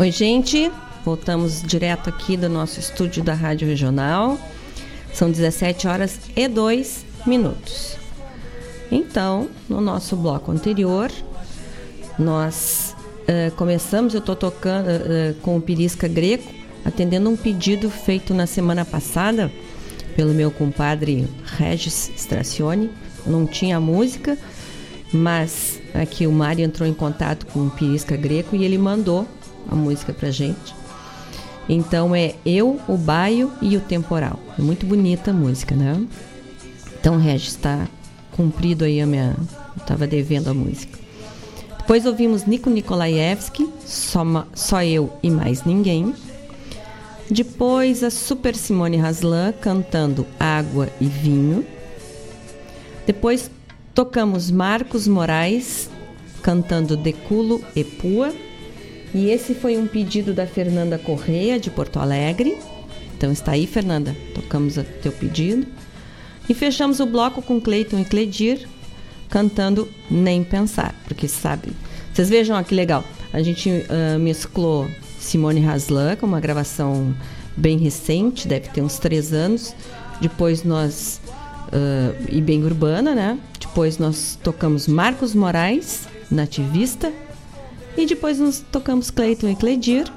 Oi, gente. Voltamos direto aqui do nosso estúdio da Rádio Regional. São 17 horas e 2 minutos. Então, no nosso bloco anterior, nós uh, começamos, eu estou tocando uh, com o Pirisca Greco, atendendo um pedido feito na semana passada pelo meu compadre Regis Stracione. Não tinha música, mas aqui o Mário entrou em contato com o Pirisca Greco e ele mandou a música pra gente. Então é Eu, o Baio e o Temporal. É muito bonita a música, né? Então, Regis, está cumprido aí a minha. Eu tava devendo a música. Depois ouvimos Nico Nikolaevski, só, só Eu e Mais Ninguém. Depois a Super Simone Haslan cantando Água e Vinho. Depois tocamos Marcos Moraes cantando Deculo e Pua. E esse foi um pedido da Fernanda Correia, de Porto Alegre. Então está aí, Fernanda, tocamos o teu pedido. E fechamos o bloco com Cleiton e Cledir cantando Nem Pensar, porque sabe. Vocês vejam ó, que legal. A gente uh, mesclou Simone Haslan, com uma gravação bem recente, deve ter uns três anos. Depois nós. Uh, e bem urbana, né? Depois nós tocamos Marcos Moraes, nativista. E depois nós tocamos Cleiton e Cledir,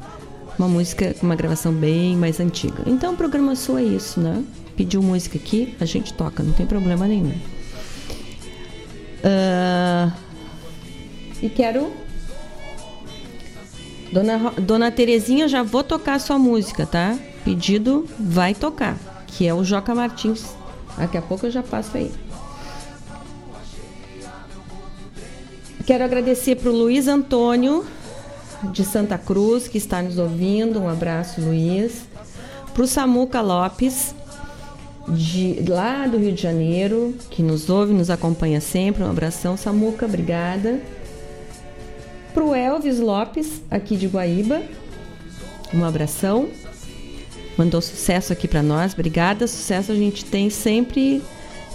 uma música com uma gravação bem mais antiga. Então o programa Sul é isso, né? Pediu música aqui, a gente toca, não tem problema nenhum. Uh, e quero. Dona, Dona Terezinha, já vou tocar sua música, tá? Pedido vai tocar, que é o Joca Martins. Daqui a pouco eu já passo aí. Quero agradecer para o Luiz Antônio, de Santa Cruz, que está nos ouvindo. Um abraço, Luiz. Para o Samuca Lopes, de, lá do Rio de Janeiro, que nos ouve, nos acompanha sempre. Um abração, Samuca, obrigada. Para o Elvis Lopes, aqui de Guaíba, um abração. Mandou sucesso aqui para nós, obrigada. Sucesso a gente tem sempre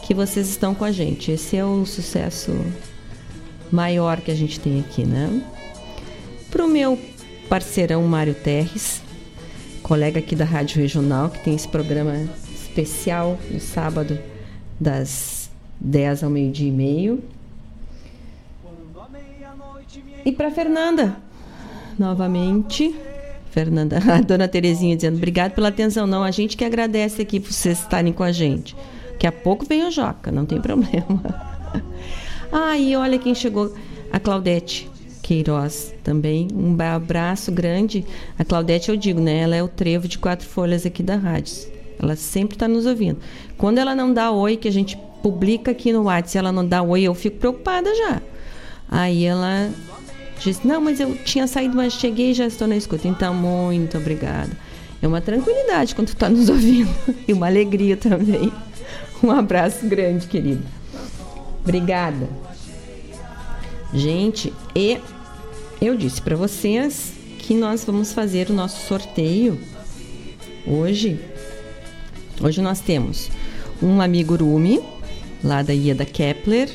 que vocês estão com a gente. Esse é o sucesso maior que a gente tem aqui, né? Para o meu parceirão Mário Terres, colega aqui da Rádio Regional, que tem esse programa especial no sábado, das 10 ao meio-dia e meio. E para Fernanda, novamente. Fernanda, a dona Terezinha dizendo obrigado pela atenção. Não, a gente que agradece aqui por vocês estarem com a gente. Daqui a pouco vem o Joca, não tem problema. Ah, e olha quem chegou, a Claudete Queiroz também. Um abraço grande. A Claudete, eu digo, né? Ela é o trevo de quatro folhas aqui da rádio. Ela sempre está nos ouvindo. Quando ela não dá oi, que a gente publica aqui no WhatsApp, ela não dá oi, eu fico preocupada já. Aí ela disse: Não, mas eu tinha saído, mas cheguei e já estou na escuta. Então, muito obrigada. É uma tranquilidade quando tu está nos ouvindo e uma alegria também. Um abraço grande, querido. Obrigada. Gente, e eu disse para vocês que nós vamos fazer o nosso sorteio hoje Hoje nós temos um amigurumi, lá da Ieda Kepler,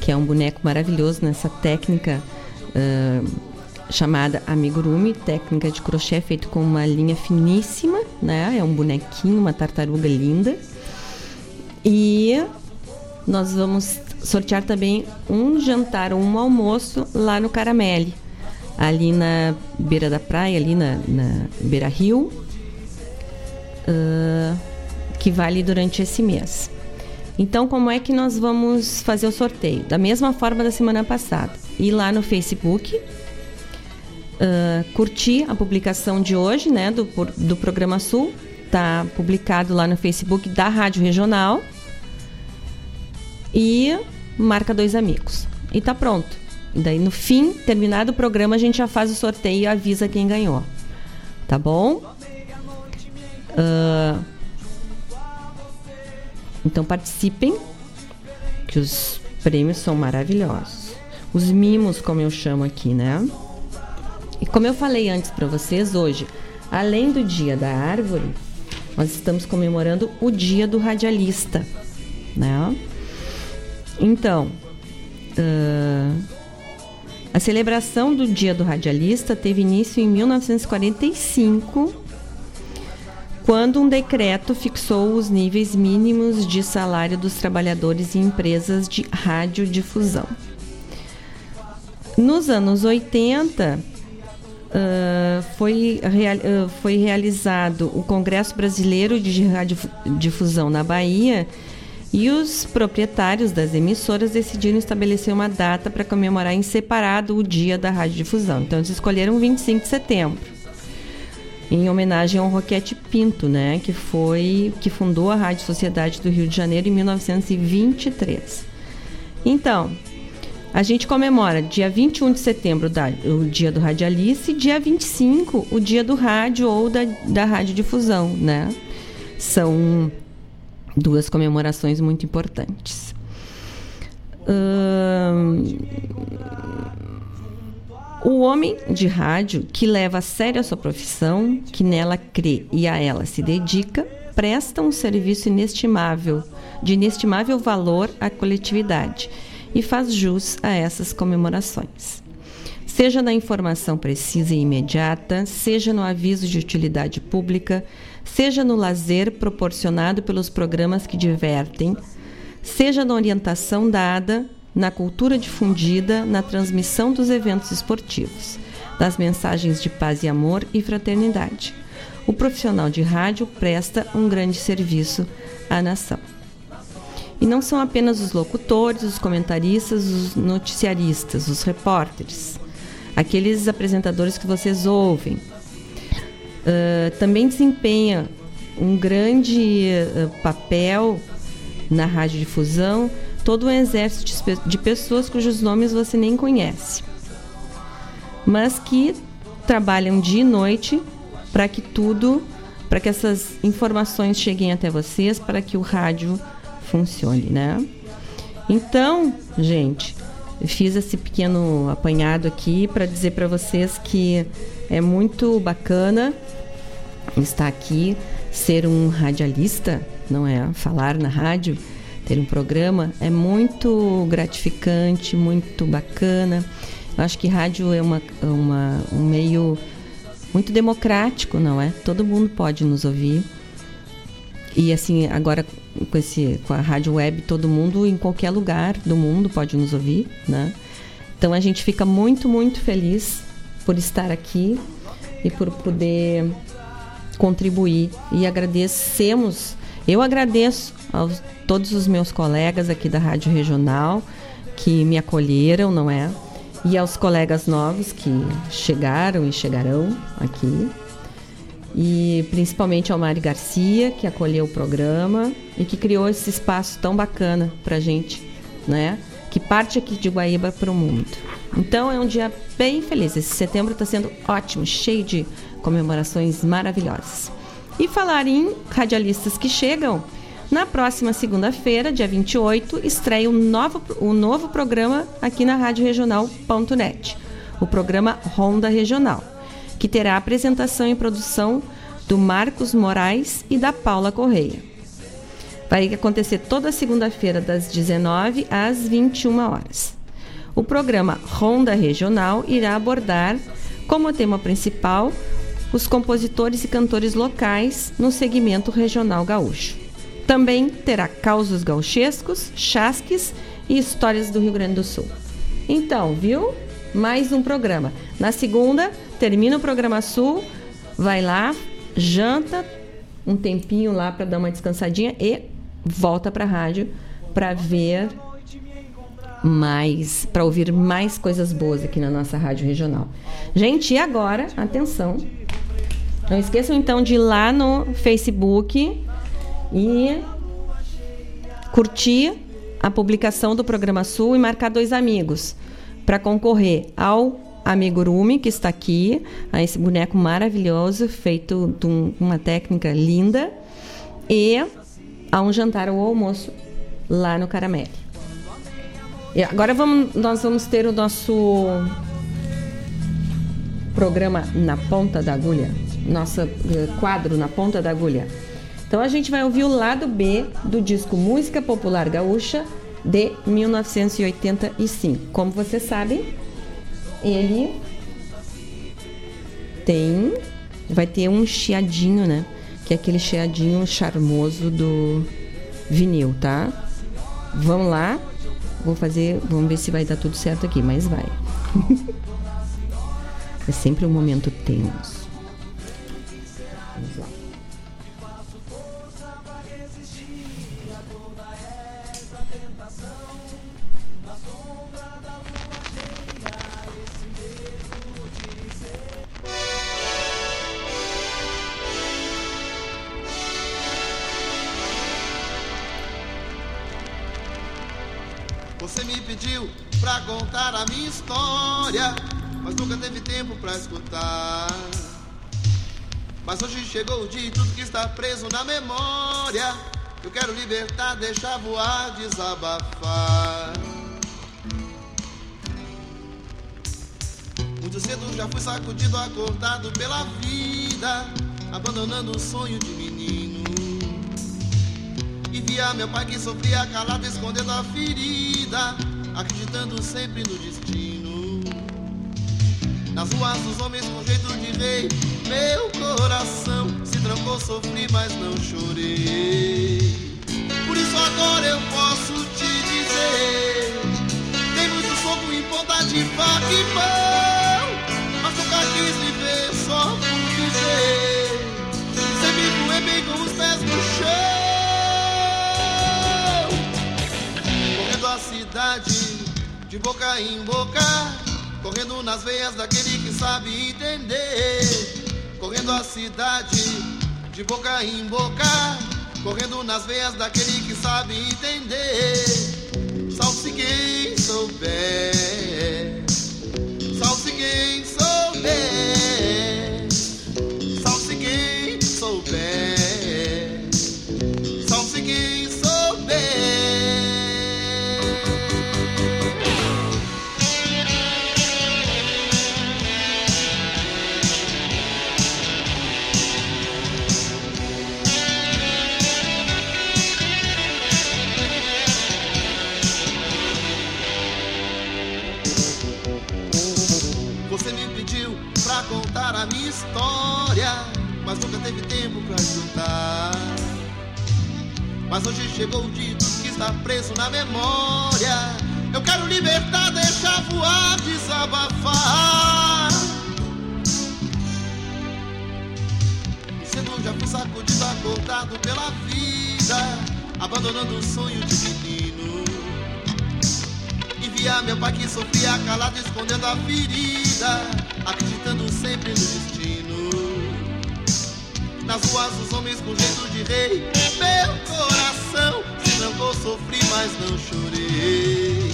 que é um boneco maravilhoso nessa técnica uh, chamada amigurumi, técnica de crochê feito com uma linha finíssima, né? É um bonequinho, uma tartaruga linda. E nós vamos sortear também um jantar um almoço lá no Caramelle, ali na beira da praia, ali na, na beira rio. Uh, que vale durante esse mês. Então, como é que nós vamos fazer o sorteio? Da mesma forma da semana passada. Ir lá no Facebook, uh, curtir a publicação de hoje, né, do, do Programa Sul. Tá publicado lá no Facebook da Rádio Regional. E marca dois amigos. E tá pronto. Daí, no fim, terminado o programa, a gente já faz o sorteio e avisa quem ganhou. Tá bom? Uh, então participem, que os prêmios são maravilhosos. Os mimos, como eu chamo aqui, né? E como eu falei antes para vocês, hoje, além do Dia da Árvore, nós estamos comemorando o Dia do Radialista, né? Então, uh, a celebração do Dia do Radialista teve início em 1945 quando um decreto fixou os níveis mínimos de salário dos trabalhadores em empresas de radiodifusão. Nos anos 80, uh, foi, real, uh, foi realizado o Congresso Brasileiro de Radiodifusão na Bahia e os proprietários das emissoras decidiram estabelecer uma data para comemorar em separado o dia da radiodifusão. Então, eles escolheram 25 de setembro em homenagem ao Roquete Pinto, né, que foi que fundou a Rádio Sociedade do Rio de Janeiro em 1923. Então, a gente comemora dia 21 de setembro da, o dia do radialista e dia 25 o dia do rádio ou da, da radiodifusão, né? São duas comemorações muito importantes. O homem de rádio que leva a sério a sua profissão, que nela crê e a ela se dedica, presta um serviço inestimável, de inestimável valor à coletividade e faz jus a essas comemorações. Seja na informação precisa e imediata, seja no aviso de utilidade pública, seja no lazer proporcionado pelos programas que divertem, seja na orientação dada na cultura difundida, na transmissão dos eventos esportivos, das mensagens de paz e amor e fraternidade. O profissional de rádio presta um grande serviço à nação. E não são apenas os locutores, os comentaristas, os noticiaristas, os repórteres, aqueles apresentadores que vocês ouvem. Uh, também desempenha um grande uh, papel na radiodifusão todo um exército de pessoas cujos nomes você nem conhece, mas que trabalham dia e noite para que tudo, para que essas informações cheguem até vocês, para que o rádio funcione, né? Então, gente, fiz esse pequeno apanhado aqui para dizer para vocês que é muito bacana estar aqui, ser um radialista, não é? Falar na rádio ter um programa é muito gratificante, muito bacana. Eu acho que rádio é uma, uma, um meio muito democrático, não é? Todo mundo pode nos ouvir. E assim, agora com, esse, com a rádio web, todo mundo em qualquer lugar do mundo pode nos ouvir, né? Então a gente fica muito, muito feliz por estar aqui e por poder contribuir. E agradecemos, eu agradeço aos todos os meus colegas aqui da Rádio Regional que me acolheram, não é? E aos colegas novos que chegaram e chegarão aqui. E principalmente ao Mari Garcia, que acolheu o programa e que criou esse espaço tão bacana pra gente, né? Que parte aqui de Guaíba para o mundo. Então é um dia bem feliz. Esse setembro está sendo ótimo, cheio de comemorações maravilhosas. E falar em radialistas que chegam, na próxima segunda-feira, dia 28, estreia um novo, um novo programa aqui na Rádio Regional.net, o programa Ronda Regional, que terá apresentação e produção do Marcos Moraes e da Paula Correia. Vai acontecer toda segunda-feira, das 19 às 21 horas. O programa Ronda Regional irá abordar, como tema principal, os compositores e cantores locais no segmento regional gaúcho. Também terá causos gauchescos, chasques e histórias do Rio Grande do Sul. Então, viu? Mais um programa. Na segunda, termina o programa Sul, vai lá, janta, um tempinho lá para dar uma descansadinha e volta para a rádio para ver mais, para ouvir mais coisas boas aqui na nossa rádio regional. Gente, e agora, atenção. Não esqueçam então de ir lá no Facebook e curtir a publicação do programa Sul e marcar dois amigos para concorrer ao amigurumi que está aqui, a esse boneco maravilhoso feito de um- uma técnica linda e a um jantar ou almoço lá no Caramelle. E agora vamos, nós vamos ter o nosso programa na ponta da agulha, nosso eh, quadro na ponta da agulha. Então a gente vai ouvir o lado B do disco Música Popular Gaúcha de 1985. Como vocês sabem, ele tem vai ter um chiadinho, né? Que é aquele chiadinho charmoso do vinil, tá? Vamos lá. Vou fazer, vamos ver se vai dar tudo certo aqui, mas vai. é sempre um momento tenso. Na memória. Eu quero libertar, deixar voar, desabafar. Muito cedo já fui sacudido, acordado pela vida, abandonando o sonho de menino. E via meu pai que sofria calado, escondendo a ferida, acreditando sempre no destino. Nas ruas dos homens com jeito de rei, meu coração se trancou, sofri, mas não chorei. Por isso agora eu posso te dizer: tem muito fogo em ponta de faca e mão, mas nunca quis viver só por viver. Sempre voei bem com os pés no chão. Correndo a cidade de boca em boca, correndo nas veias daquele que sabe entender. Correndo a cidade de boca em boca, correndo nas veias daquele que sabe entender. Salve quem souber, chegou o dia que está preso na memória. Eu quero libertar, deixar voar, desabafar. E Cedo já fui sacudido, acordado pela vida, abandonando o sonho de menino. E via meu pai que sofria calado, escondendo a ferida, acreditando sempre no destino. Nas ruas os homens com jeito de rei, meu coração sofri, mas não chorei.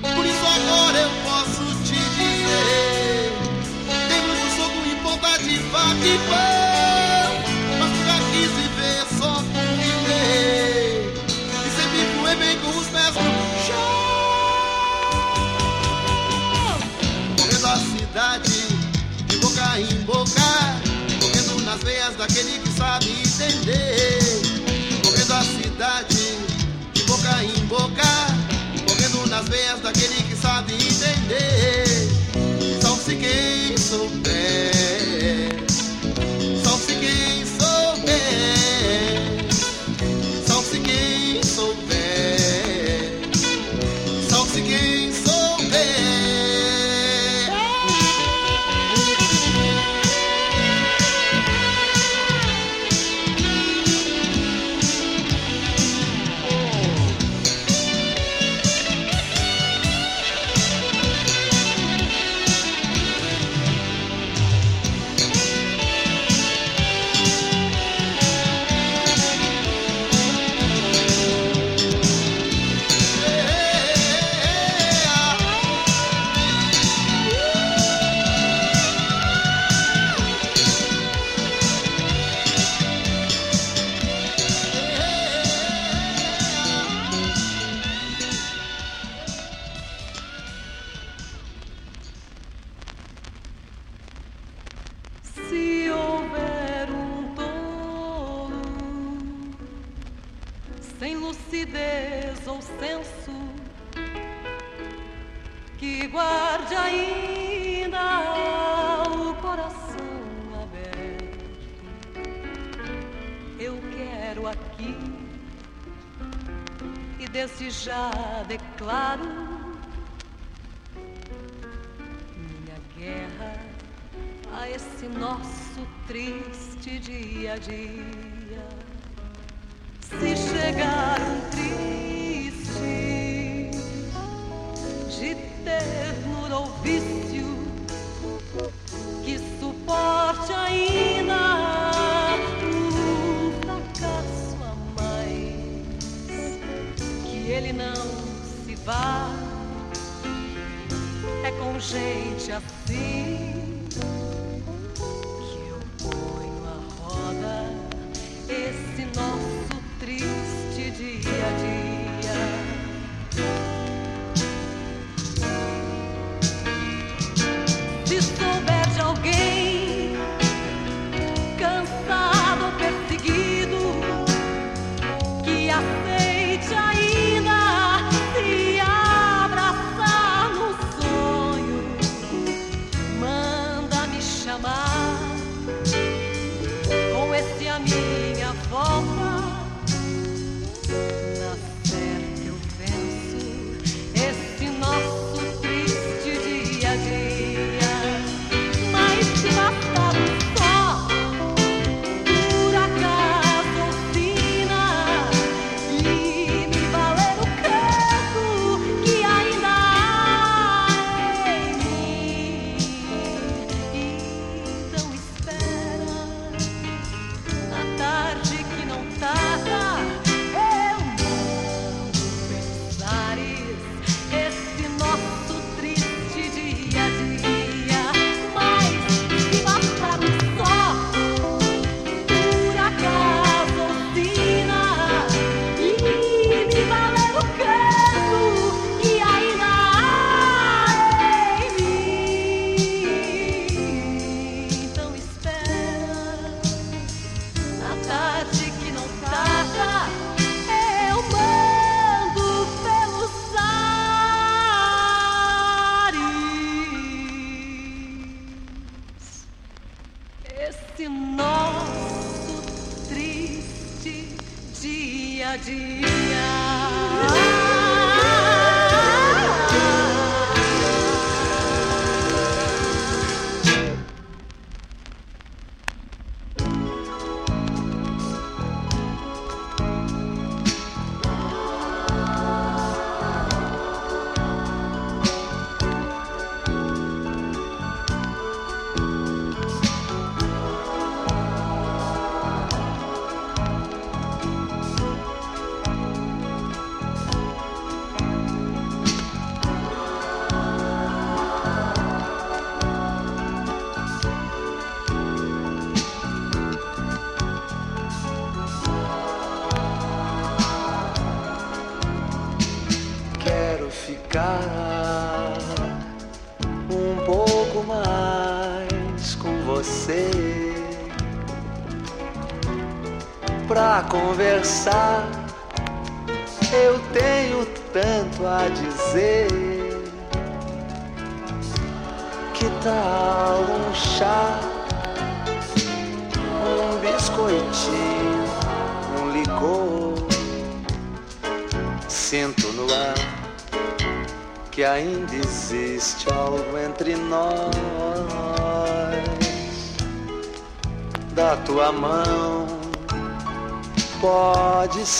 Por isso agora eu posso te dizer, tem muito soco em ponta de faca e pão, mas nunca quis viver só por viver. E sempre fui bem com os pés no chão. Correndo a cidade de boca em boca, correndo nas veias daquele que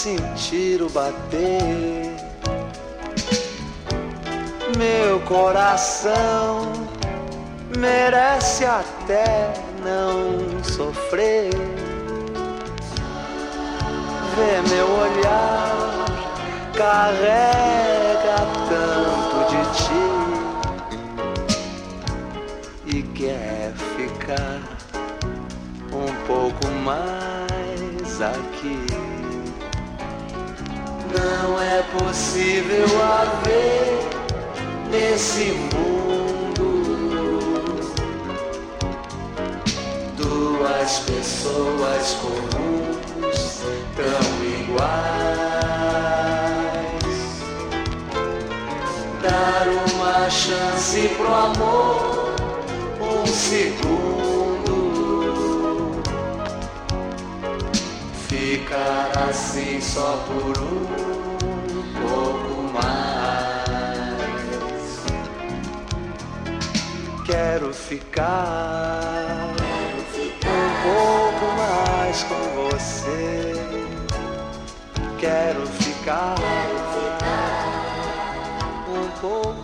sentir o bater. Meu coração merece até não sofrer. Vê meu olhar, carrega Não é possível haver nesse mundo duas pessoas comuns tão iguais. Dar uma chance pro amor, um segundo. Ficar assim só por um ficar um pouco mais com você. Quero ficar um pouco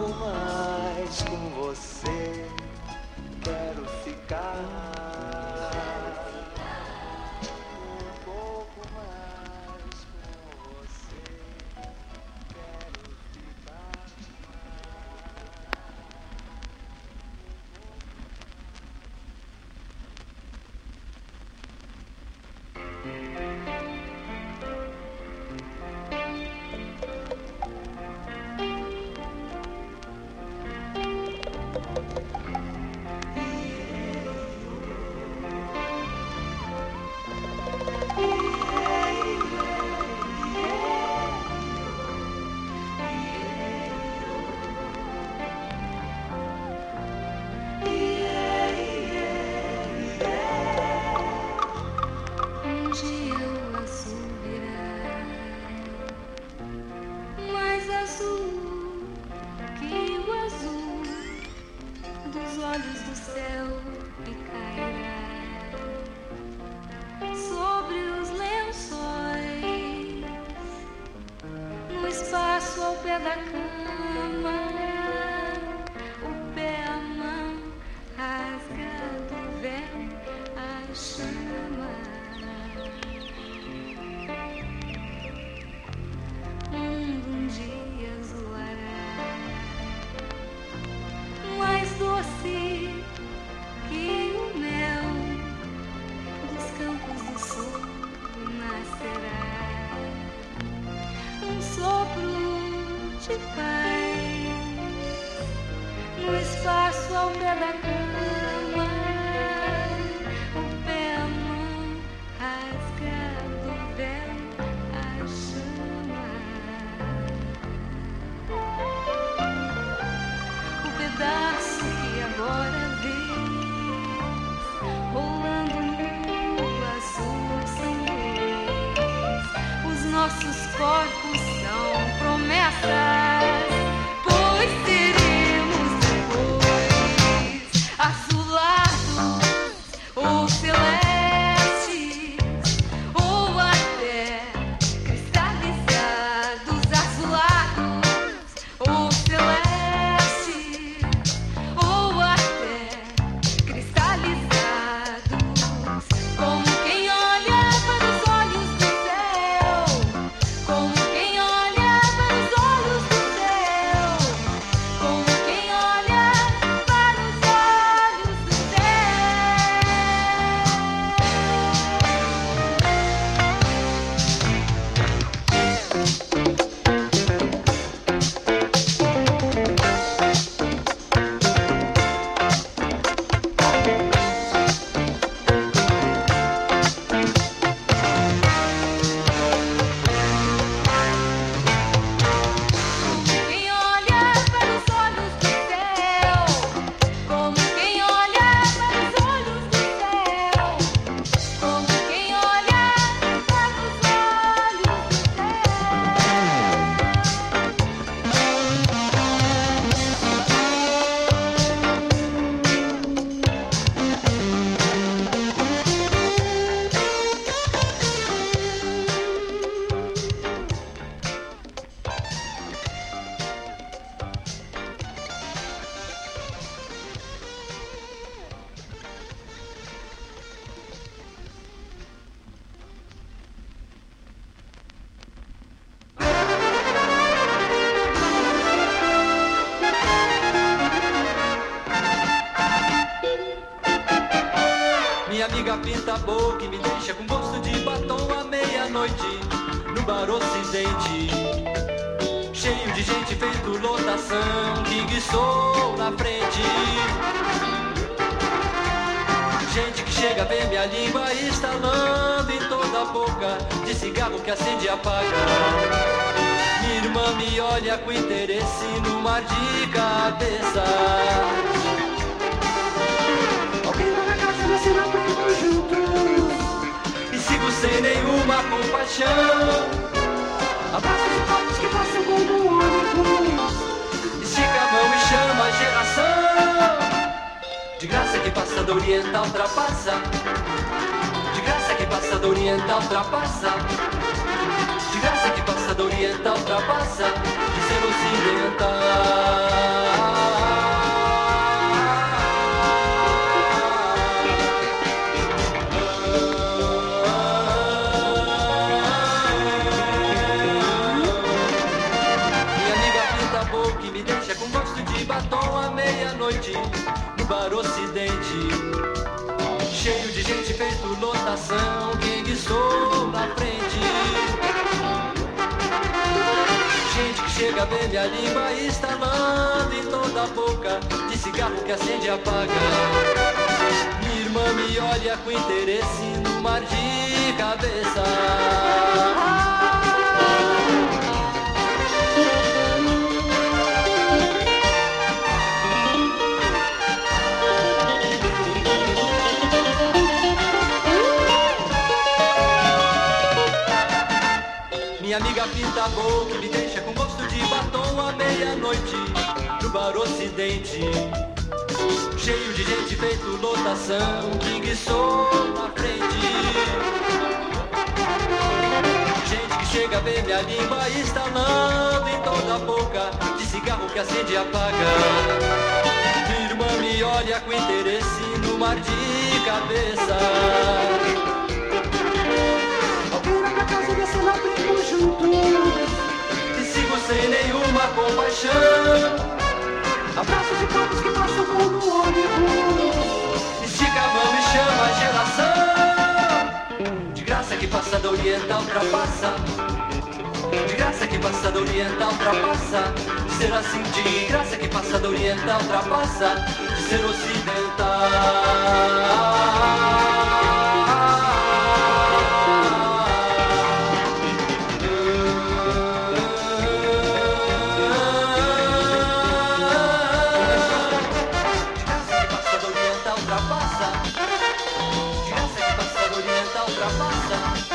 Passa,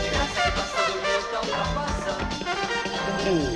desgraça que é é passa do meu. Uh.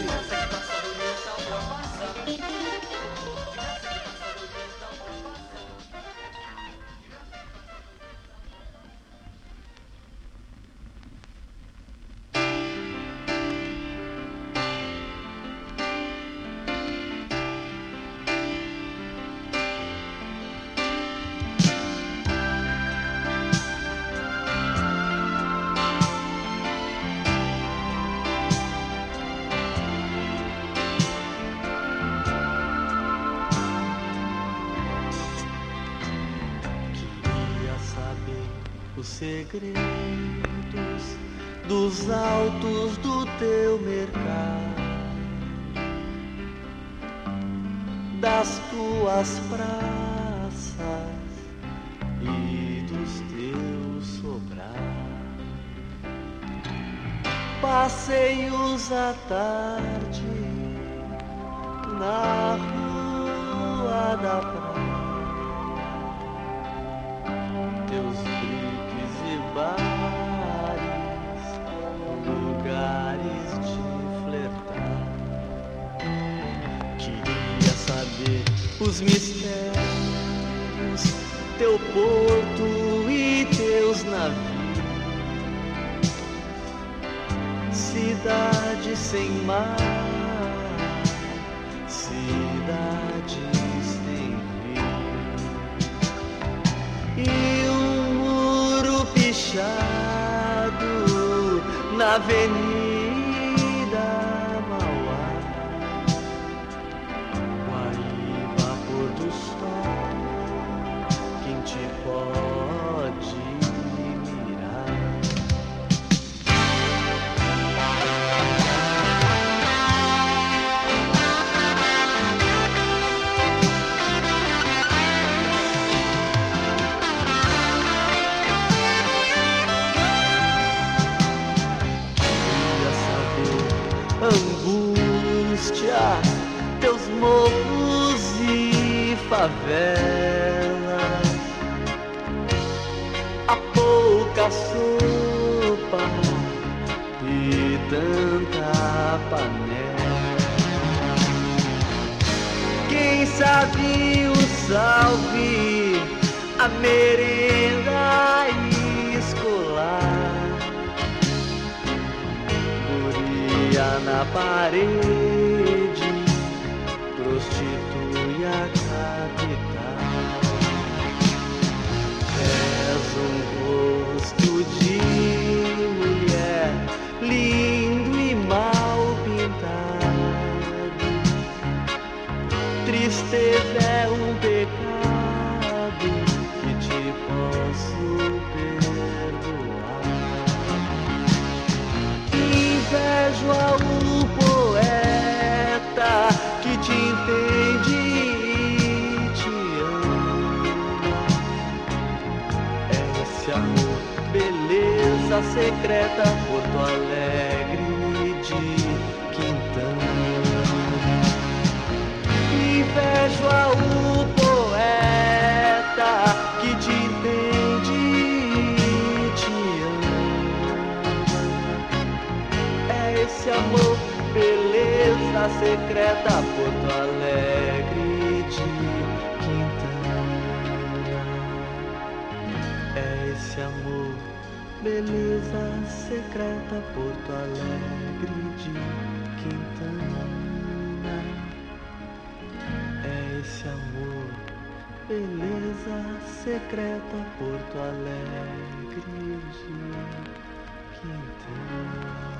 segredos dos altos do teu mercado, das tuas praças e dos teus sobrados, passeios à beleza secreta, Porto Alegre de Quintana. É esse amor, beleza secreta, Porto Alegre de Quintana.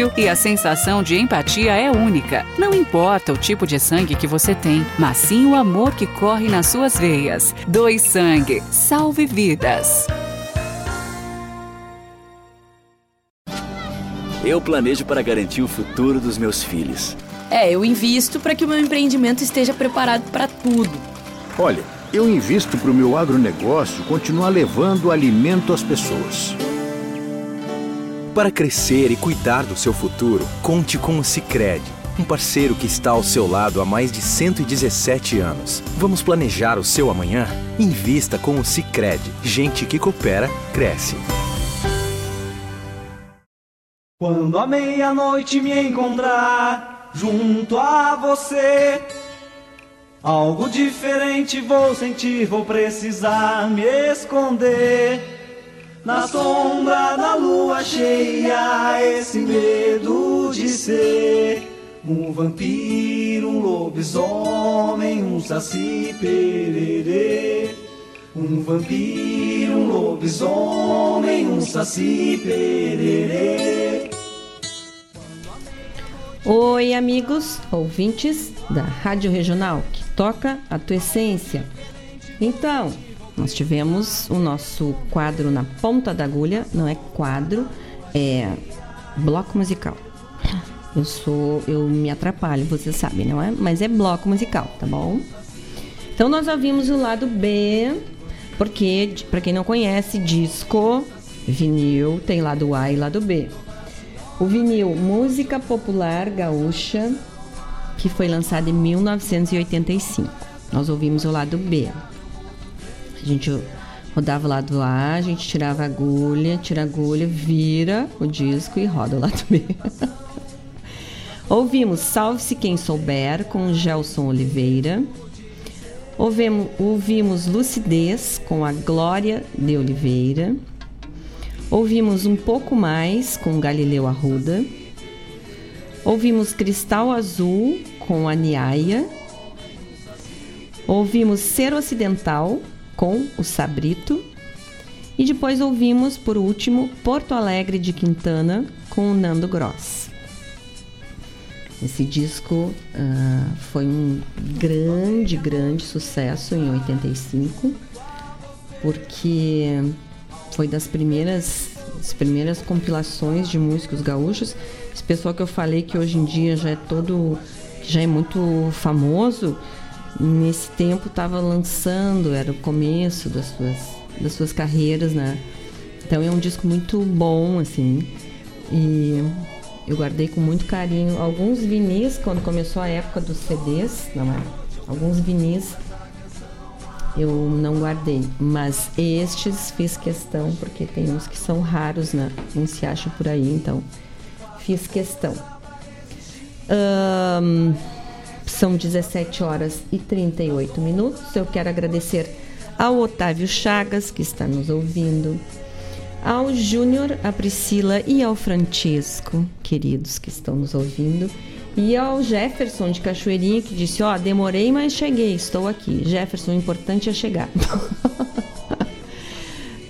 e a sensação de empatia é única. Não importa o tipo de sangue que você tem, mas sim o amor que corre nas suas veias. Doe sangue, salve vidas. Eu planejo para garantir o futuro dos meus filhos. É, eu invisto para que o meu empreendimento esteja preparado para tudo. Olha, eu invisto para o meu agronegócio continuar levando alimento às pessoas. Para crescer e cuidar do seu futuro, conte com o Sicredi, um parceiro que está ao seu lado há mais de 117 anos. Vamos planejar o seu amanhã? Invista com o Sicredi. Gente que coopera cresce. Quando a meia-noite me encontrar junto a você, algo diferente vou sentir, vou precisar me esconder. Na sombra da lua cheia, esse medo de ser um vampiro, um lobisomem, um saci pererê. Um vampiro, um lobisomem, um saci pererê. Oi, amigos, ouvintes da Rádio Regional, que toca a tua essência. Então, nós tivemos o nosso quadro na ponta da agulha, não é quadro, é bloco musical. Eu sou, eu me atrapalho, você sabe, não é? Mas é bloco musical, tá bom? Então nós ouvimos o lado B, porque para quem não conhece, disco, vinil tem lado A e lado B. O vinil Música Popular Gaúcha, que foi lançado em 1985. Nós ouvimos o lado B. A gente rodava o lado A, a gente tirava a agulha, tira a agulha, vira o disco e roda o lado B. Ouvimos Salve-se Quem Souber com Gelson Oliveira. Ouvimos, ouvimos Lucidez com a Glória de Oliveira. Ouvimos Um Pouco Mais com Galileu Arruda. Ouvimos Cristal Azul com a Niaia. Ouvimos Ser Ocidental com o Sabrito. E depois ouvimos, por último, Porto Alegre de Quintana com o Nando Gross. Esse disco ah, foi um grande, grande sucesso em 85, porque foi das primeiras, das primeiras compilações de músicos gaúchos. Esse pessoal que eu falei que hoje em dia já é todo, já é muito famoso, nesse tempo estava lançando, era o começo das suas, das suas carreiras, né? Então é um disco muito bom, assim. E eu guardei com muito carinho alguns vinis quando começou a época dos CDs, não é? Alguns vinis eu não guardei, mas estes fiz questão porque tem uns que são raros, né? Não se acha por aí, então fiz questão. Ahn, são 17 horas e 38 minutos. Eu quero agradecer ao Otávio Chagas, que está nos ouvindo, ao Júnior, à Priscila e ao Francisco, queridos que estão nos ouvindo, e ao Jefferson de Cachoeirinha, que disse: Ó, demorei, mas cheguei, estou aqui. Jefferson, o importante é chegar.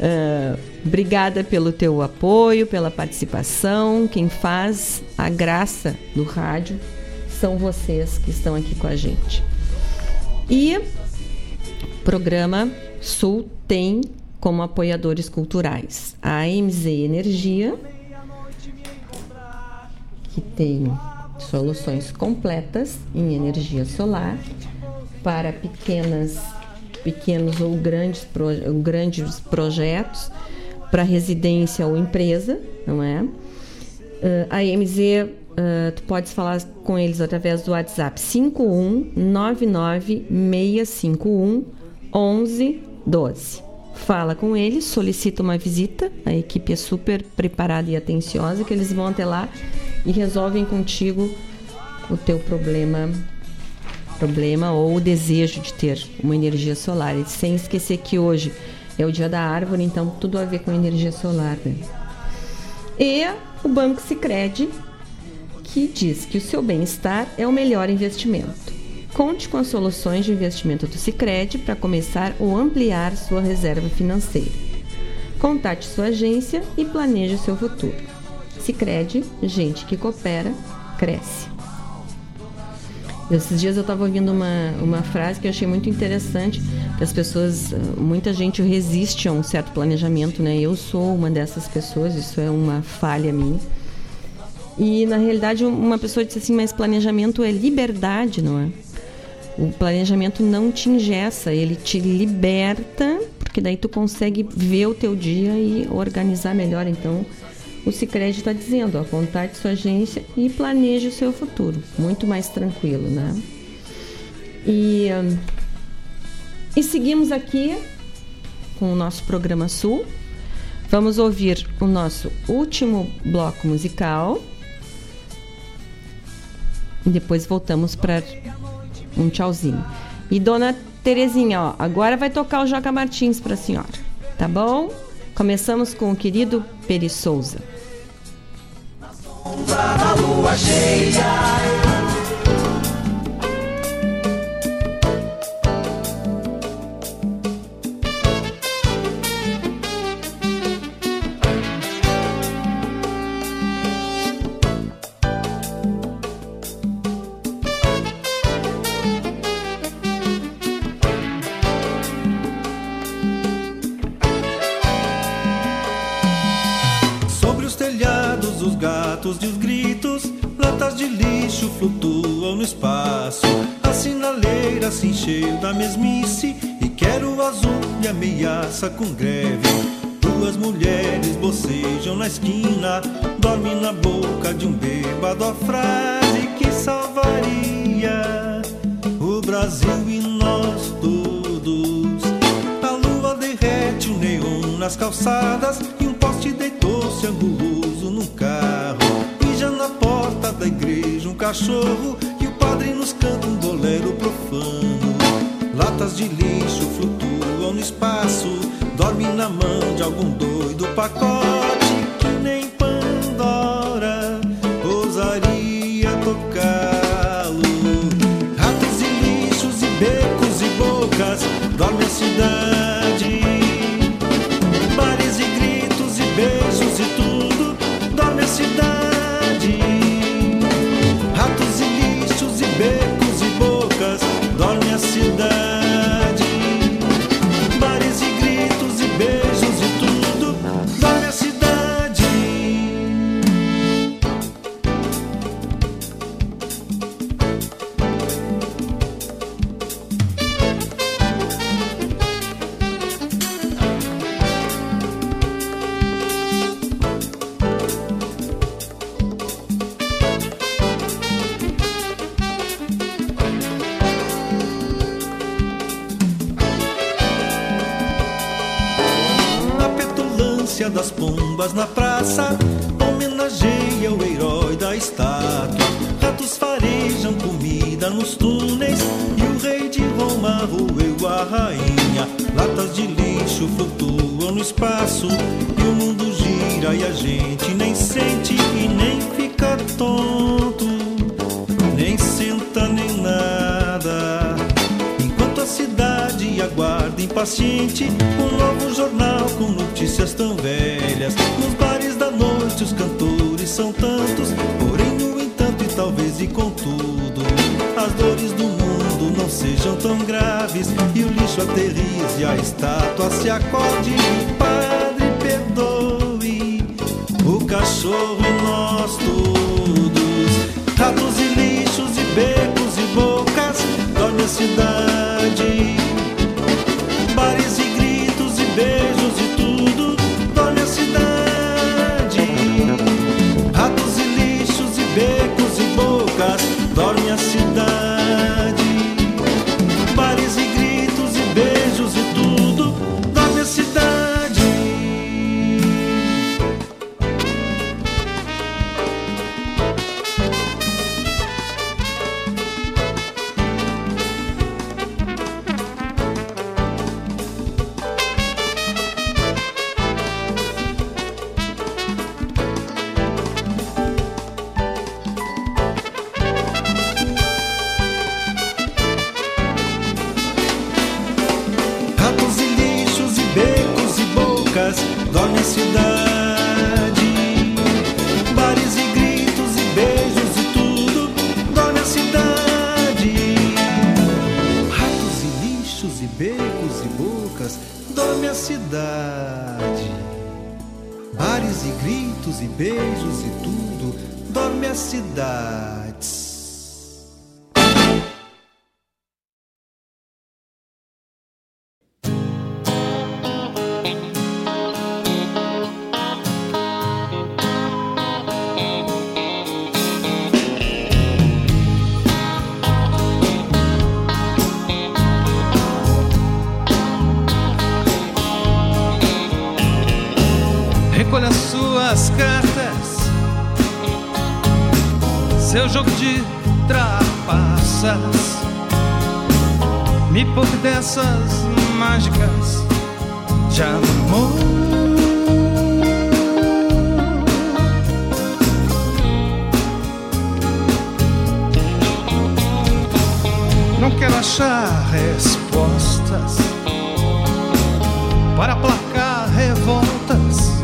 Ah, obrigada pelo teu apoio, pela participação. Quem faz a graça do rádio são vocês que estão aqui com a gente. E o programa Sul tem como apoiadores culturais a AMZ Energia, que tem soluções completas em energia solar para pequenas, pequenos ou grandes, grandes projetos, para residência ou empresa, não é? Uh, a MZ, uh, tu podes falar com eles através do WhatsApp 51996511112. Fala com eles, solicita uma visita. A equipe é super preparada e atenciosa, que eles vão até lá e resolvem contigo o teu problema problema ou o desejo de ter uma energia solar. E sem esquecer que hoje é o dia da árvore, então tudo a ver com energia solar. Né? E o Banco Sicredi que diz que o seu bem-estar é o melhor investimento. Conte com as soluções de investimento do Sicredi para começar ou ampliar sua reserva financeira. Contate sua agência e planeje seu futuro. Sicredi, gente que coopera, cresce. Esses dias eu estava ouvindo uma, uma frase que eu achei muito interessante, que as pessoas, muita gente resiste a um certo planejamento, né? Eu sou uma dessas pessoas, isso é uma falha minha. E na realidade uma pessoa disse assim, mas planejamento é liberdade, não é? O planejamento não te engessa, ele te liberta, porque daí tu consegue ver o teu dia e organizar melhor. Então, o Sicredi está dizendo, ó, contate sua agência e planeje o seu futuro, muito mais tranquilo, né? E, e seguimos aqui com o nosso programa Sul. Vamos ouvir o nosso último bloco musical. E depois voltamos para um tchauzinho. E dona Terezinha, ó, agora vai tocar o Joca Martins para a senhora, tá bom? Começamos com o querido Peri Souza. da lua cheia. Flutuam no espaço. A sinaleira se encheu da mesmice e quero o azul e ameaça com greve. Duas mulheres bocejam na esquina, dorme na boca de um bêbado a frase que salvaria o Brasil e nós todos. A lua derrete o neon nas calçadas cachorro e o padre nos canta um bolero profano. Latas de lixo flutuam no espaço, dorme na mão de algum doido pacote seu jogo de trapaças me poupe dessas mágicas de amor. Não quero achar respostas para aplacar revoltas.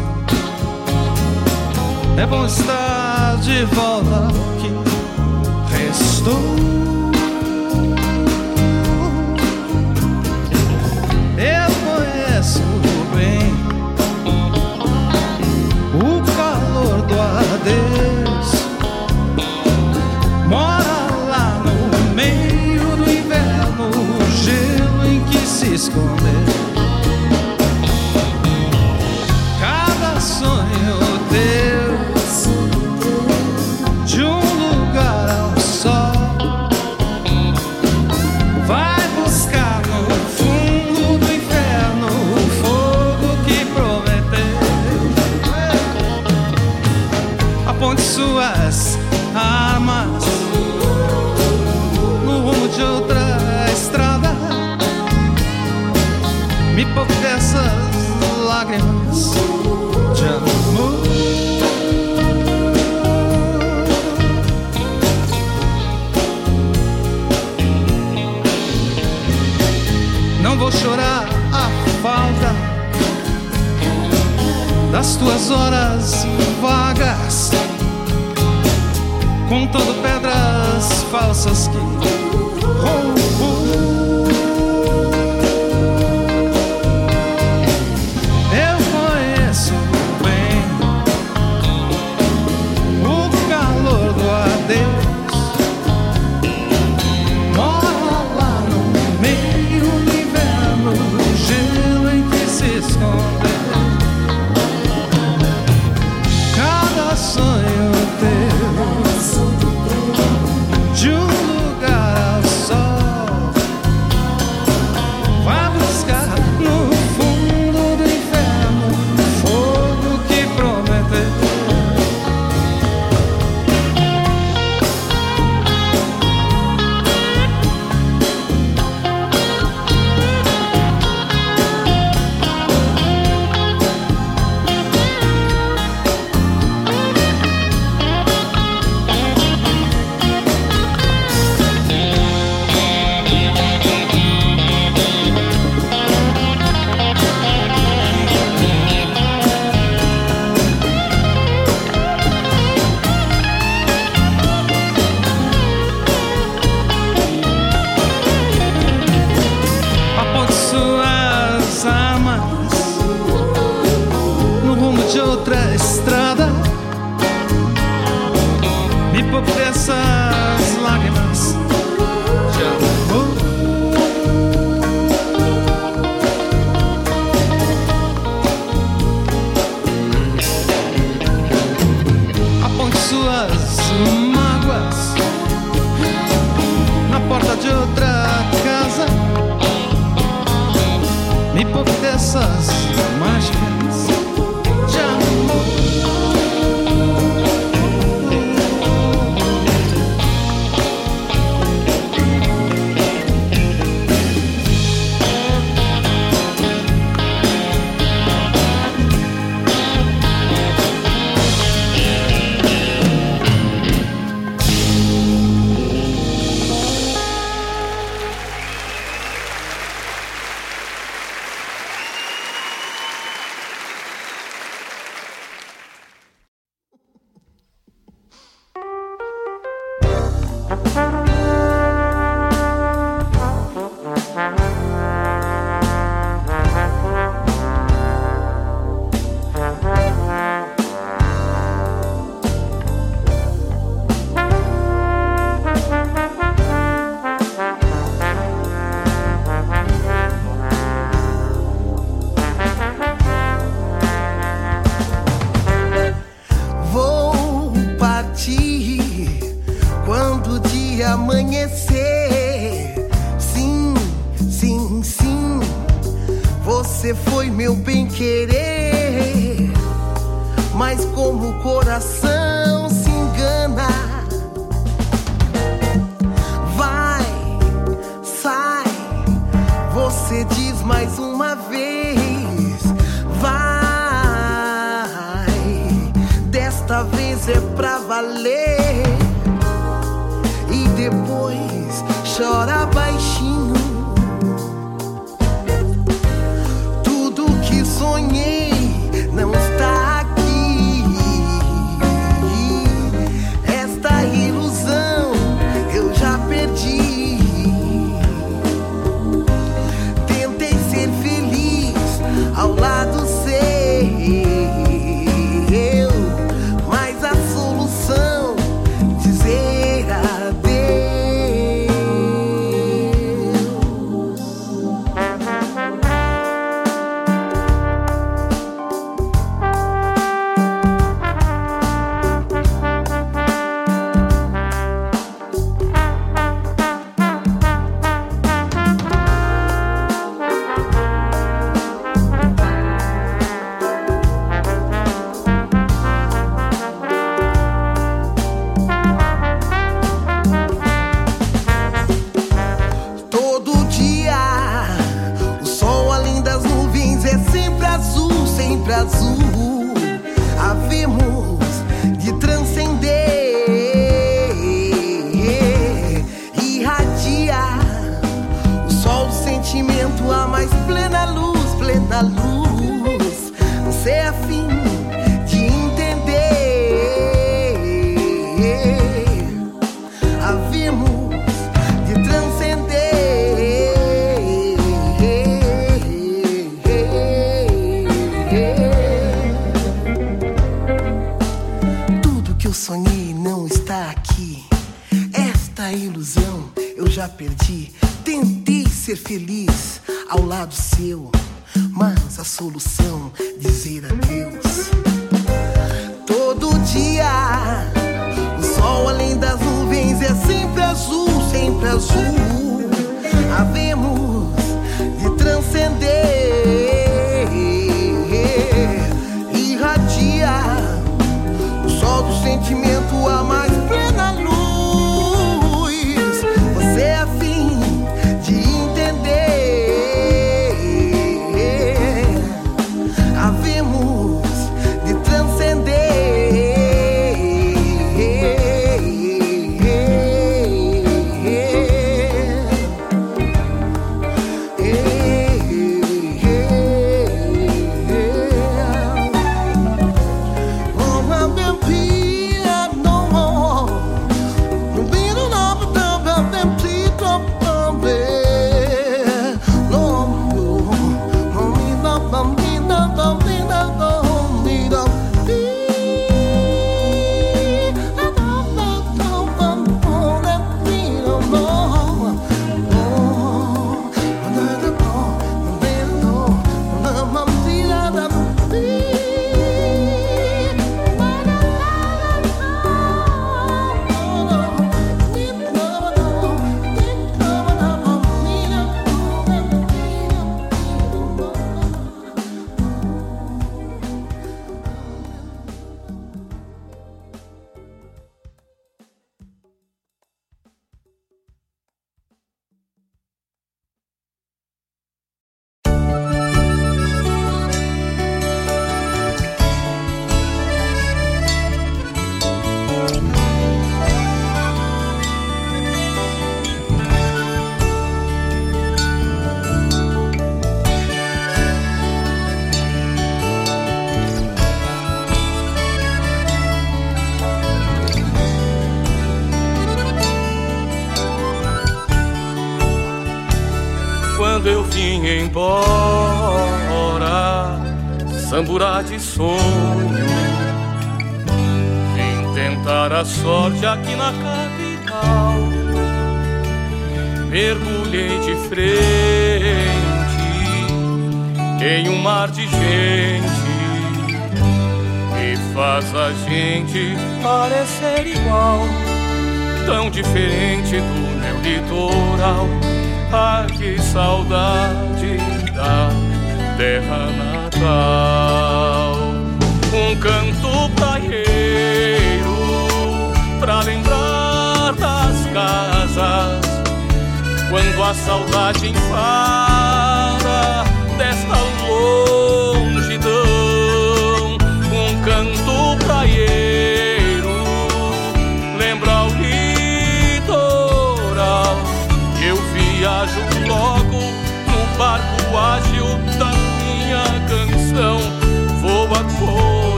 É bom estar de volta que restou. tuas horas vagas, contando pedras falsas que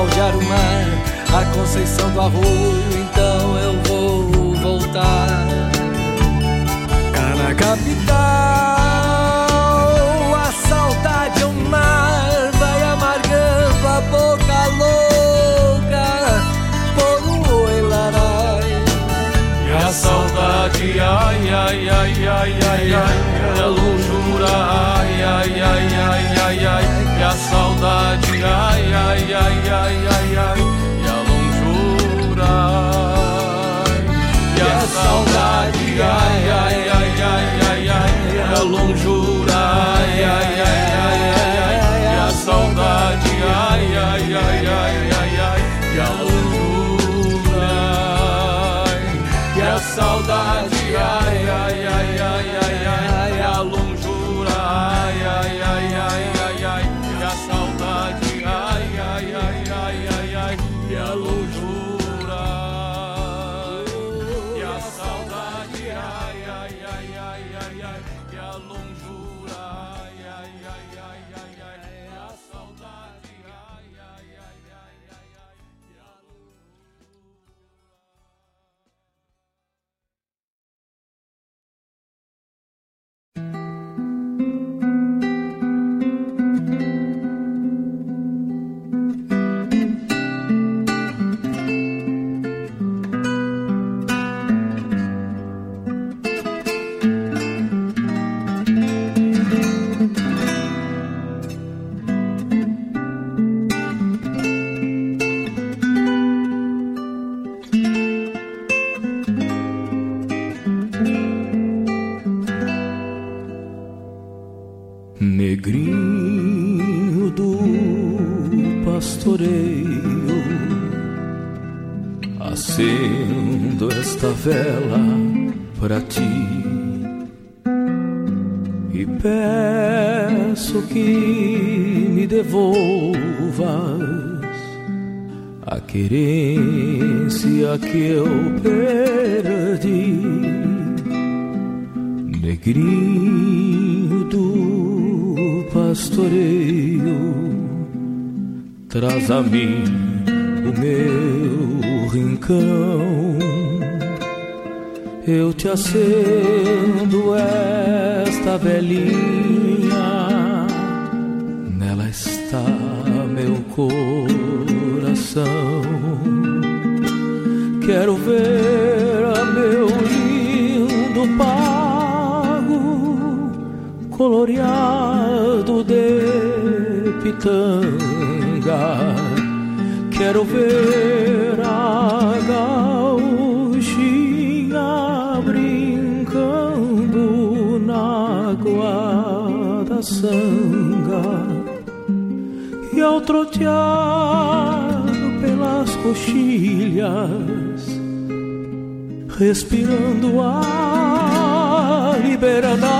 baldear o mar, a conceição do arroio, então eu vou voltar. Cá na capital, a saudade é um mar, vai amargando a boca louca por um oi larai. E a saudade, ai, ai, ai, ai, ai, ai, e a longura, ai, ai, ai, ai, ai, ai, e a saudade, ai, ai, ai, ai, ai, ai, e a longura, ai. e a saudade, ai, ai, ai, ai, ai, ai, e a longura, ai, ai, ai, ai, ai, ai, e a saudade, ai, ai, ai, ai, ai, ai, e a longura. ai. E a saudade, ai, ai, ai, ai, ai, ai, esta vela para ti e peço que me devolvas a querência que eu perdi. Negrinho do pastoreio, traz a mim o meu rincão. Eu te acendo esta velhinha. Nela está meu coração. Quero ver a meu lindo pago coloreado de pitanga. Quero ver a sanga e ao trotear pelas coxilhas, respirando a liberdade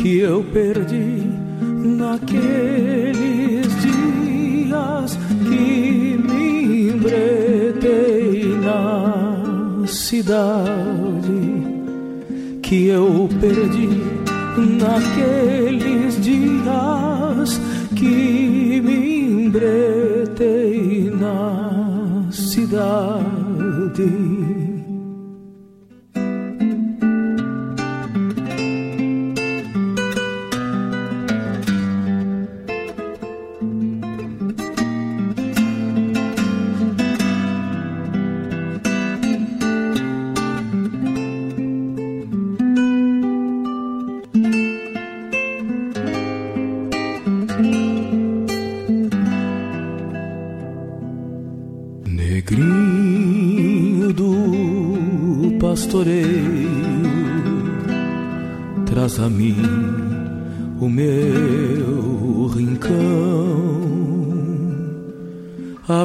que eu perdi naqueles dias que me embretei na cidade que eu perdi naqueles dias que me embretei na cidade.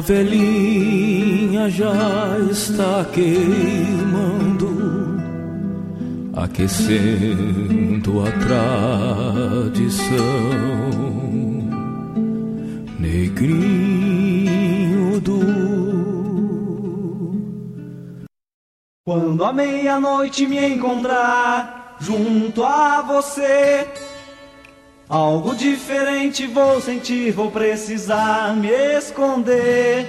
Velhinha já está queimando, aquecendo a tradição. Negrinho do Quando à meia-noite me encontrar junto a você, algo diferente vou sentir, vou precisar me esconder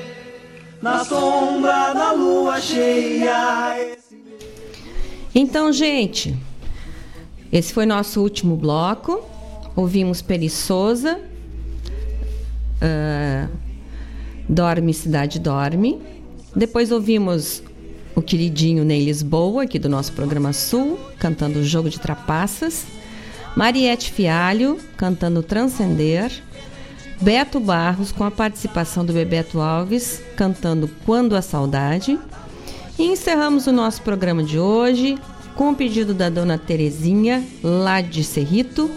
na sombra da lua cheia. Então, gente, esse foi nosso último bloco. Ouvimos Peri Souza, ah, Dorme Cidade Dorme. Depois ouvimos o queridinho Ney Lisboa, aqui do nosso programa Sul, cantando o Jogo de Trapaças. Mariette Fialho, cantando Transcender. Beto Barros, com a participação do Bebeto Alves, cantando Quando a Saudade. E encerramos o nosso programa de hoje com o pedido da dona Terezinha, lá de Cerrito,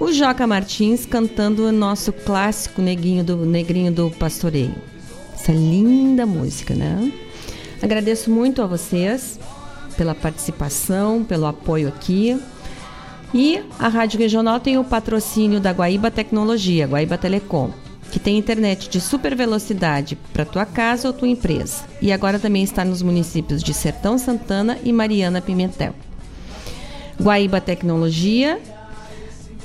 o Joca Martins cantando o nosso clássico Neguinho do, Negrinho do Pastoreio. Essa linda música, né? Agradeço muito a vocês pela participação, pelo apoio aqui. E a Rádio Regional tem o patrocínio da Guaíba Tecnologia, Guaíba Telecom, que tem internet de super velocidade para tua casa ou tua empresa. E agora também está nos municípios de Sertão Santana e Mariana Pimentel. Guaíba Tecnologia,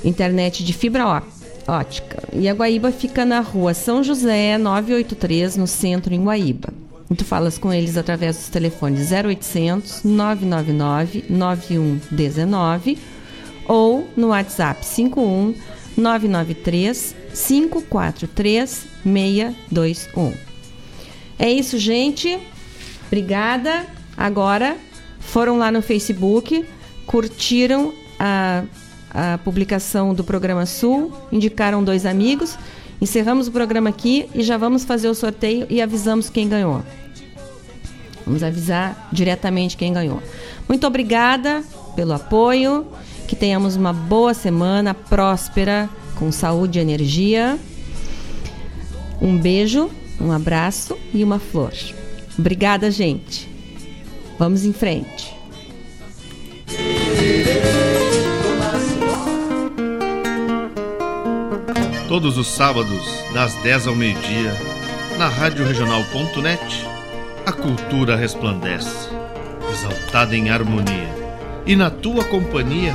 internet de fibra ótica. E a Guaíba fica na rua São José, 983, no centro, em Guaíba. E tu falas com eles através dos telefones 0800 999 9119 ou no WhatsApp 51 993 543 621. É isso, gente. Obrigada. Agora foram lá no Facebook, curtiram a, a publicação do programa Sul, indicaram dois amigos. Encerramos o programa aqui e já vamos fazer o sorteio e avisamos quem ganhou. Vamos avisar diretamente quem ganhou. Muito obrigada pelo apoio. Que tenhamos uma boa semana próspera, com saúde e energia. Um beijo, um abraço e uma flor. Obrigada, gente. Vamos em frente. Todos os sábados, das 10 ao meio-dia, na Rádio Regional.net, a cultura resplandece, exaltada em harmonia. E na tua companhia,